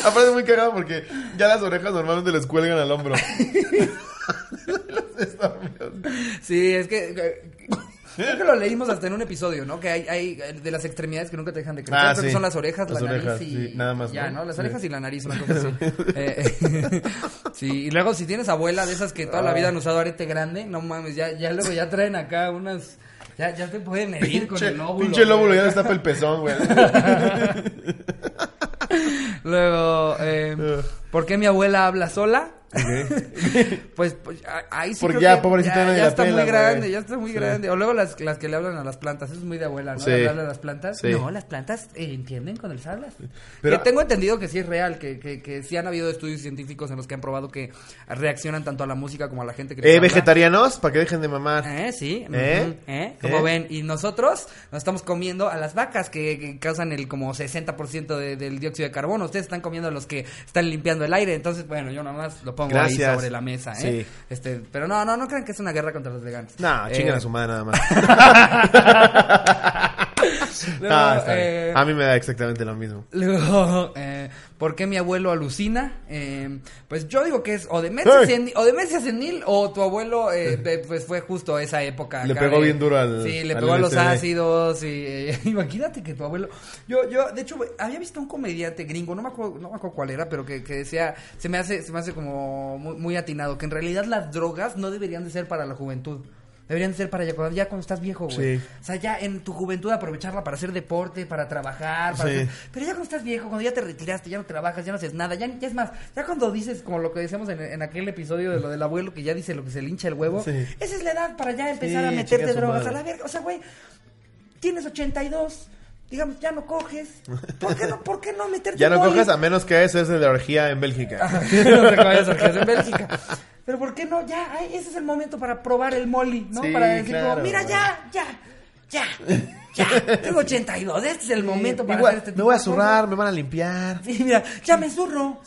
Aparte muy cagado porque ya las orejas normalmente les cuelgan al hombro. Sí, es que... Creo que lo leímos hasta en un episodio, ¿no? Que hay, hay de las extremidades que nunca te dejan de crecer. Ah, Creo que sí. son las orejas, Las la orejas, nariz y... sí, nada más, Ya, ¿no? ¿no? Las Sí. orejas y la nariz, una cosa así. Eh, eh, sí, y luego si tienes abuela de esas que toda la vida han usado arete grande, no mames, ya, ya luego ya traen acá unas... Ya, ya te pueden medir con el óvulo. pinche lóbulo güey. ya les tapa el pezón, güey. Luego, eh, Uh. ¿por qué mi abuela habla sola? Pues, pues ahí sí Porque creo ya, que pobrecita, ya, está pela, muy grande, güey. ya está muy Sí. grande. O luego las, las que le hablan a las plantas, eso es muy de abuela, ¿no? Sí. Hablarle a las plantas. Sí. No, las plantas eh, entienden cuando les hablas. Pero- Que tengo entendido que sí es real, que, que, que sí han habido estudios científicos en los que han probado que reaccionan tanto a la música como a la gente que les Eh, habla. vegetarianos, para que dejen de mamar. Eh, sí. ¿Eh? ¿Eh? Como ¿Eh? ven. Y nosotros nos estamos comiendo a las vacas que, que causan el como 60% de- del dióxido de carbono. Ustedes están comiendo los que están limpiando el aire. Entonces, bueno, yo nada más lo pongo ahí sobre la mesa, ¿eh? Sí. Este, pero no, no, no crean que es una guerra contra los veganos. No, Eh, chinguen a su madre nada más. Luego, Ah, está bien. eh, A mí me da exactamente lo mismo. Luego, eh, ¿por qué mi abuelo alucina? Eh, pues yo digo que es o demencia, senil, o demencia senil o tu abuelo eh, pues fue justo esa época. Le pegó bien duro al- Sí, le al pegó a los ácidos y eh, imagínate que tu abuelo... Yo, yo, de hecho, había visto un comediante gringo, no me acuerdo, no me acuerdo cuál era, pero que, que decía, se me hace, se me hace como muy, muy atinado, que en realidad las drogas no deberían de ser para la juventud. Deberían de ser para ya cuando, ya cuando estás viejo, güey. Sí. O sea, ya en tu juventud aprovecharla para hacer deporte, para trabajar, para Sí. hacer- pero ya cuando estás viejo, cuando ya te retiraste, ya no trabajas, ya no haces nada, ya, ya es más, ya cuando dices, como lo que decíamos en, en aquel episodio de lo del abuelo, que ya dice lo que se le hincha el huevo, Sí. esa es la edad para ya empezar a meterte drogas madre. a la verga. O sea, güey, tienes 82, digamos, ya no coges. ¿Por qué no, por qué no meterte Ya no coges a menos que eso es de la orgía en Bélgica. no te orgías en Bélgica. Pero ¿por qué no? Ya, ay, ese es el momento para probar el moli, ¿no? Sí, para decir claro, como, mira, ya, ya, ya, ya. Tengo 82, este es el momento para Igual, este me voy a zurrar, me van a limpiar. Sí, mira, ya me zurro.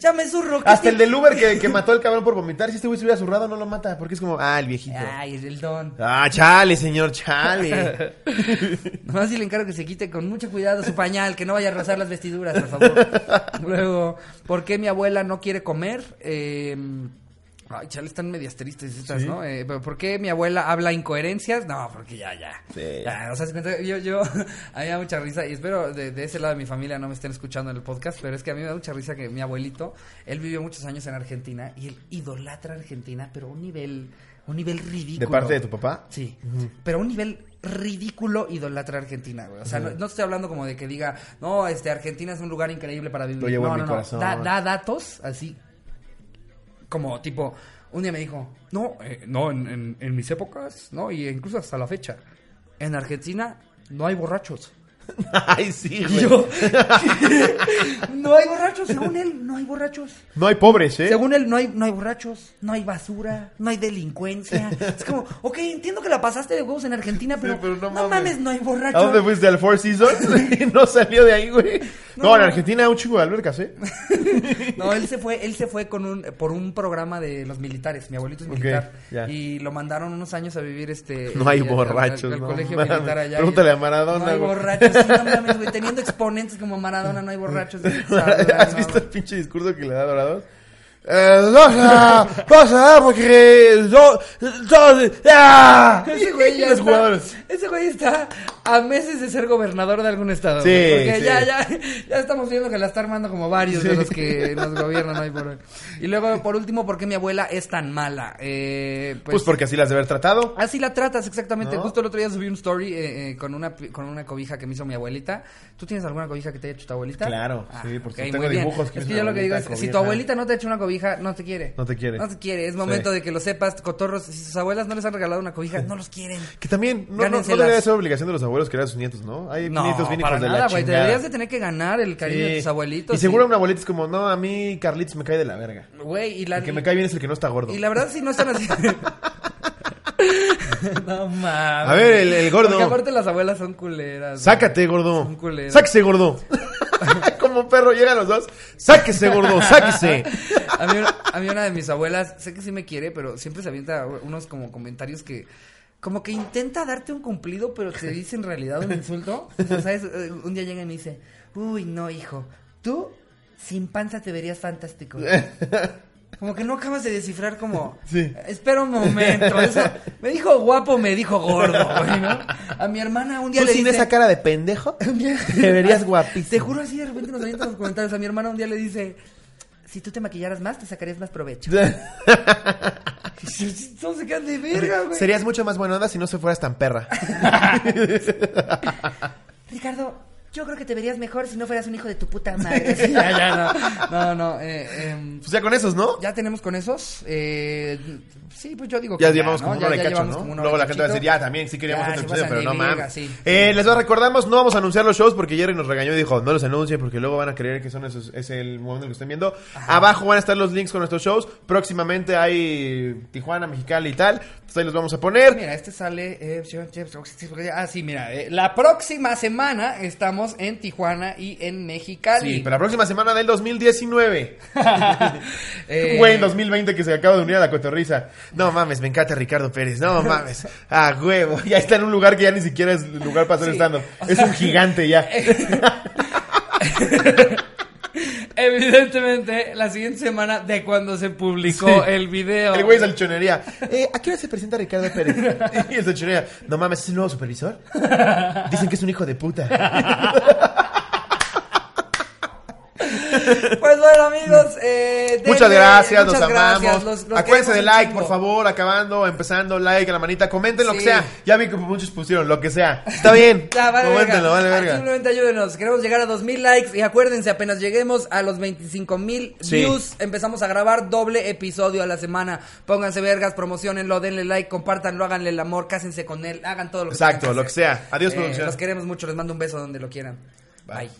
Ya me zurro. ¿qué Hasta el del Uber que, que mató al cabrón por vomitar. Si este güey se hubiera zurrado, no lo mata. Porque es como, ah, el viejito. Ay, es el don. Ah, chale, señor, chale. Nomás si le encargo que se quite con mucho cuidado su pañal, que no vaya a rozar las vestiduras, por favor. Luego, ¿por qué mi abuela no quiere comer? Eh, ay, chale, están medias tristes estas, Sí. ¿no? Eh, ¿Por qué mi abuela habla incoherencias? No, porque ya, ya. Sí. Ya, o sea, yo, yo, a mí me da mucha risa, y espero de, de ese lado de mi familia no me estén escuchando en el podcast, pero es que a mí me da mucha risa que mi abuelito, él vivió muchos años en Argentina, y él idolatra a Argentina, pero a un nivel, un nivel ridículo. ¿De parte de tu papá? Sí, pero a un nivel ridículo idolatra a Argentina, güey. O sea, no, no estoy hablando como de que diga, no, este, Argentina es un lugar increíble para vivir. Lo llevo no, en no, mi no. corazón. Da, da datos así, como tipo, un día me dijo, no, eh, no, en, en- en mis épocas, no, y incluso hasta la fecha, en Argentina no hay borrachos. Ay, sí, güey. yo, no hay borrachos, según él, no hay borrachos. No hay pobres, ¿eh? Según él, no hay, no hay borrachos, no hay basura, no hay delincuencia. Es como, ok, entiendo que la pasaste de huevos en Argentina, pero, pero no no, mames. mames. no hay borrachos. ¿A dónde fuiste? ¿Al Four Seasons? Y no salió de ahí, güey. No, No. en Argentina un chingo de albercas, ¿eh? No, él se fue, él se fue con un, por un programa de los militares. Mi abuelito es militar. Y lo mandaron unos años a vivir este. No hay al- al- borrachos, al no colegio militar allá. Pregúntale Y- a Maradona, No hay borrachos, no mames, güey. Teniendo exponentes como Maradona, no hay borrachos. ¿Has visto el pinche discurso que le da Dorados? Eh, Rosa, porque... ¡Ah! Ese güey ya está, ese güey está a meses de ser gobernador de algún estado. Sí, porque sí. ya, ya, ya estamos viendo que la está armando como varios de los que nos gobiernan hoy por hoy. Y luego, por último, ¿por qué mi abuela es tan mala? Eh, Pues, pues, porque así las debe haber tratado. Así la tratas, exactamente. ¿No? Justo el otro día subí un story eh, eh, con una con una cobija que me hizo mi abuelita. ¿Tú tienes alguna cobija que te haya hecho tu abuelita? Claro, sí, porque tengo muy bien. dibujos que Es que yo lo que digo es, si tu abuelita no te ha hecho una cobija, no te quiere. No te quiere. No te quiere. Es momento de que lo sepas, cotorros. Si sus abuelas no les han regalado una cobija, no los quieren. Que también, no, no, debería ser obligación de los abuelos querer a sus nietos, ¿no? Hay No, nietos bien para hijos de nada, la güey. Te deberías de tener que ganar el cariño de tus abuelitos. Y seguro una abuelita es como, no, a mí Carlitos me cae de la verga. Güey, y la... El que me cae bien es el que no está gordo. Y la verdad, si no están así... no mames. A ver, el, el gordo. Porque aparte las abuelas son culeras. Sácate, gordo. Son culeros. Sáquese, gordo. Como perro llegan los dos. Sáquese, gordo, sáquese. A mí, a mí una de mis abuelas, sé que sí me quiere, pero siempre se avienta unos como comentarios que... Como que intenta darte un cumplido, pero te dice en realidad un insulto. O sea, ¿sabes? Eh, Un día llega y me dice, uy, no, hijo, tú sin panza te verías fantástico. Como que no acabas de descifrar como... Sí. Espera un momento. eso- me dijo guapo, me dijo gordo, güey, ¿no? A mi hermana un día ¿Tú le sin dice... esa cara de pendejo? Te verías guapísimo. Te juro así de repente nos avientan los comentarios. A mi hermana un día le dice, si tú te maquillaras más, te sacarías más provecho. Todos se quedan de verga, güey. Serías mucho más buena onda si no se fueras tan perra. Ricardo, yo creo que te verías mejor si no fueras un hijo de tu puta madre. Sí, ya, ya, no. No, no. Eh, em, Pues ya con esos, ¿no? ya tenemos con esos. Eh, sí, pues yo digo que Ya llevamos como ¿no? una hora Ya- ya cacho, llevamos ¿no? Luego la gente va a decir, ya, también sí queríamos Ya, otro se episodio, pero no de mames. sí. Eh, les recordamos, no vamos a anunciar los shows porque Jerry nos regañó y dijo, no los anuncien porque luego van a creer que son esos, es el momento en el que estén viendo. Abajo van a estar los links con nuestros shows. Próximamente hay Tijuana, Mexicali y tal. Entonces ahí los vamos a poner. Mira, este sale. eh, ah, sí, mira. eh, la próxima semana estamos estamos en Tijuana y en Mexicali. Sí, pero la próxima semana del 2019. Eh, Güey, en 2020 que se acaba de unir a la cotorriza. No mames, me encanta Ricardo Pérez. No mames. Ah, huevo. Ya está en un lugar que ya ni siquiera es lugar para hacer Sí, stand-up. Es sea- un gigante ya. Evidentemente, la siguiente semana de cuando se publicó Sí. el video. El güey es salchonería. Eh, ¿A qué hora se presenta Ricardo Pérez? Y el salchonería. No mames, ¿es el nuevo supervisor? Dicen que es un hijo de puta. Pues bueno, amigos, eh, Muchas gracias, muchas gracias, amamos. los- los Acuérdense de like, por favor, acabando, empezando, like a la manita, comenten lo que sea. Ya vi que muchos pusieron lo que sea. Está bien. Ya, vale, Coméntenlo, verga. vale, verga. Simplemente ayúdenos. Queremos llegar a 2000 likes. Y acuérdense, apenas lleguemos a los 25 mil Sí. views, empezamos a grabar doble episodio a la semana. Pónganse vergas, promocionenlo, denle like, compártanlo, háganle el amor, cásense con él, hagan todo lo que Exacto, lo que sea. Adiós, Eh, producción. Los queremos mucho, les mando un beso donde lo quieran. Bye.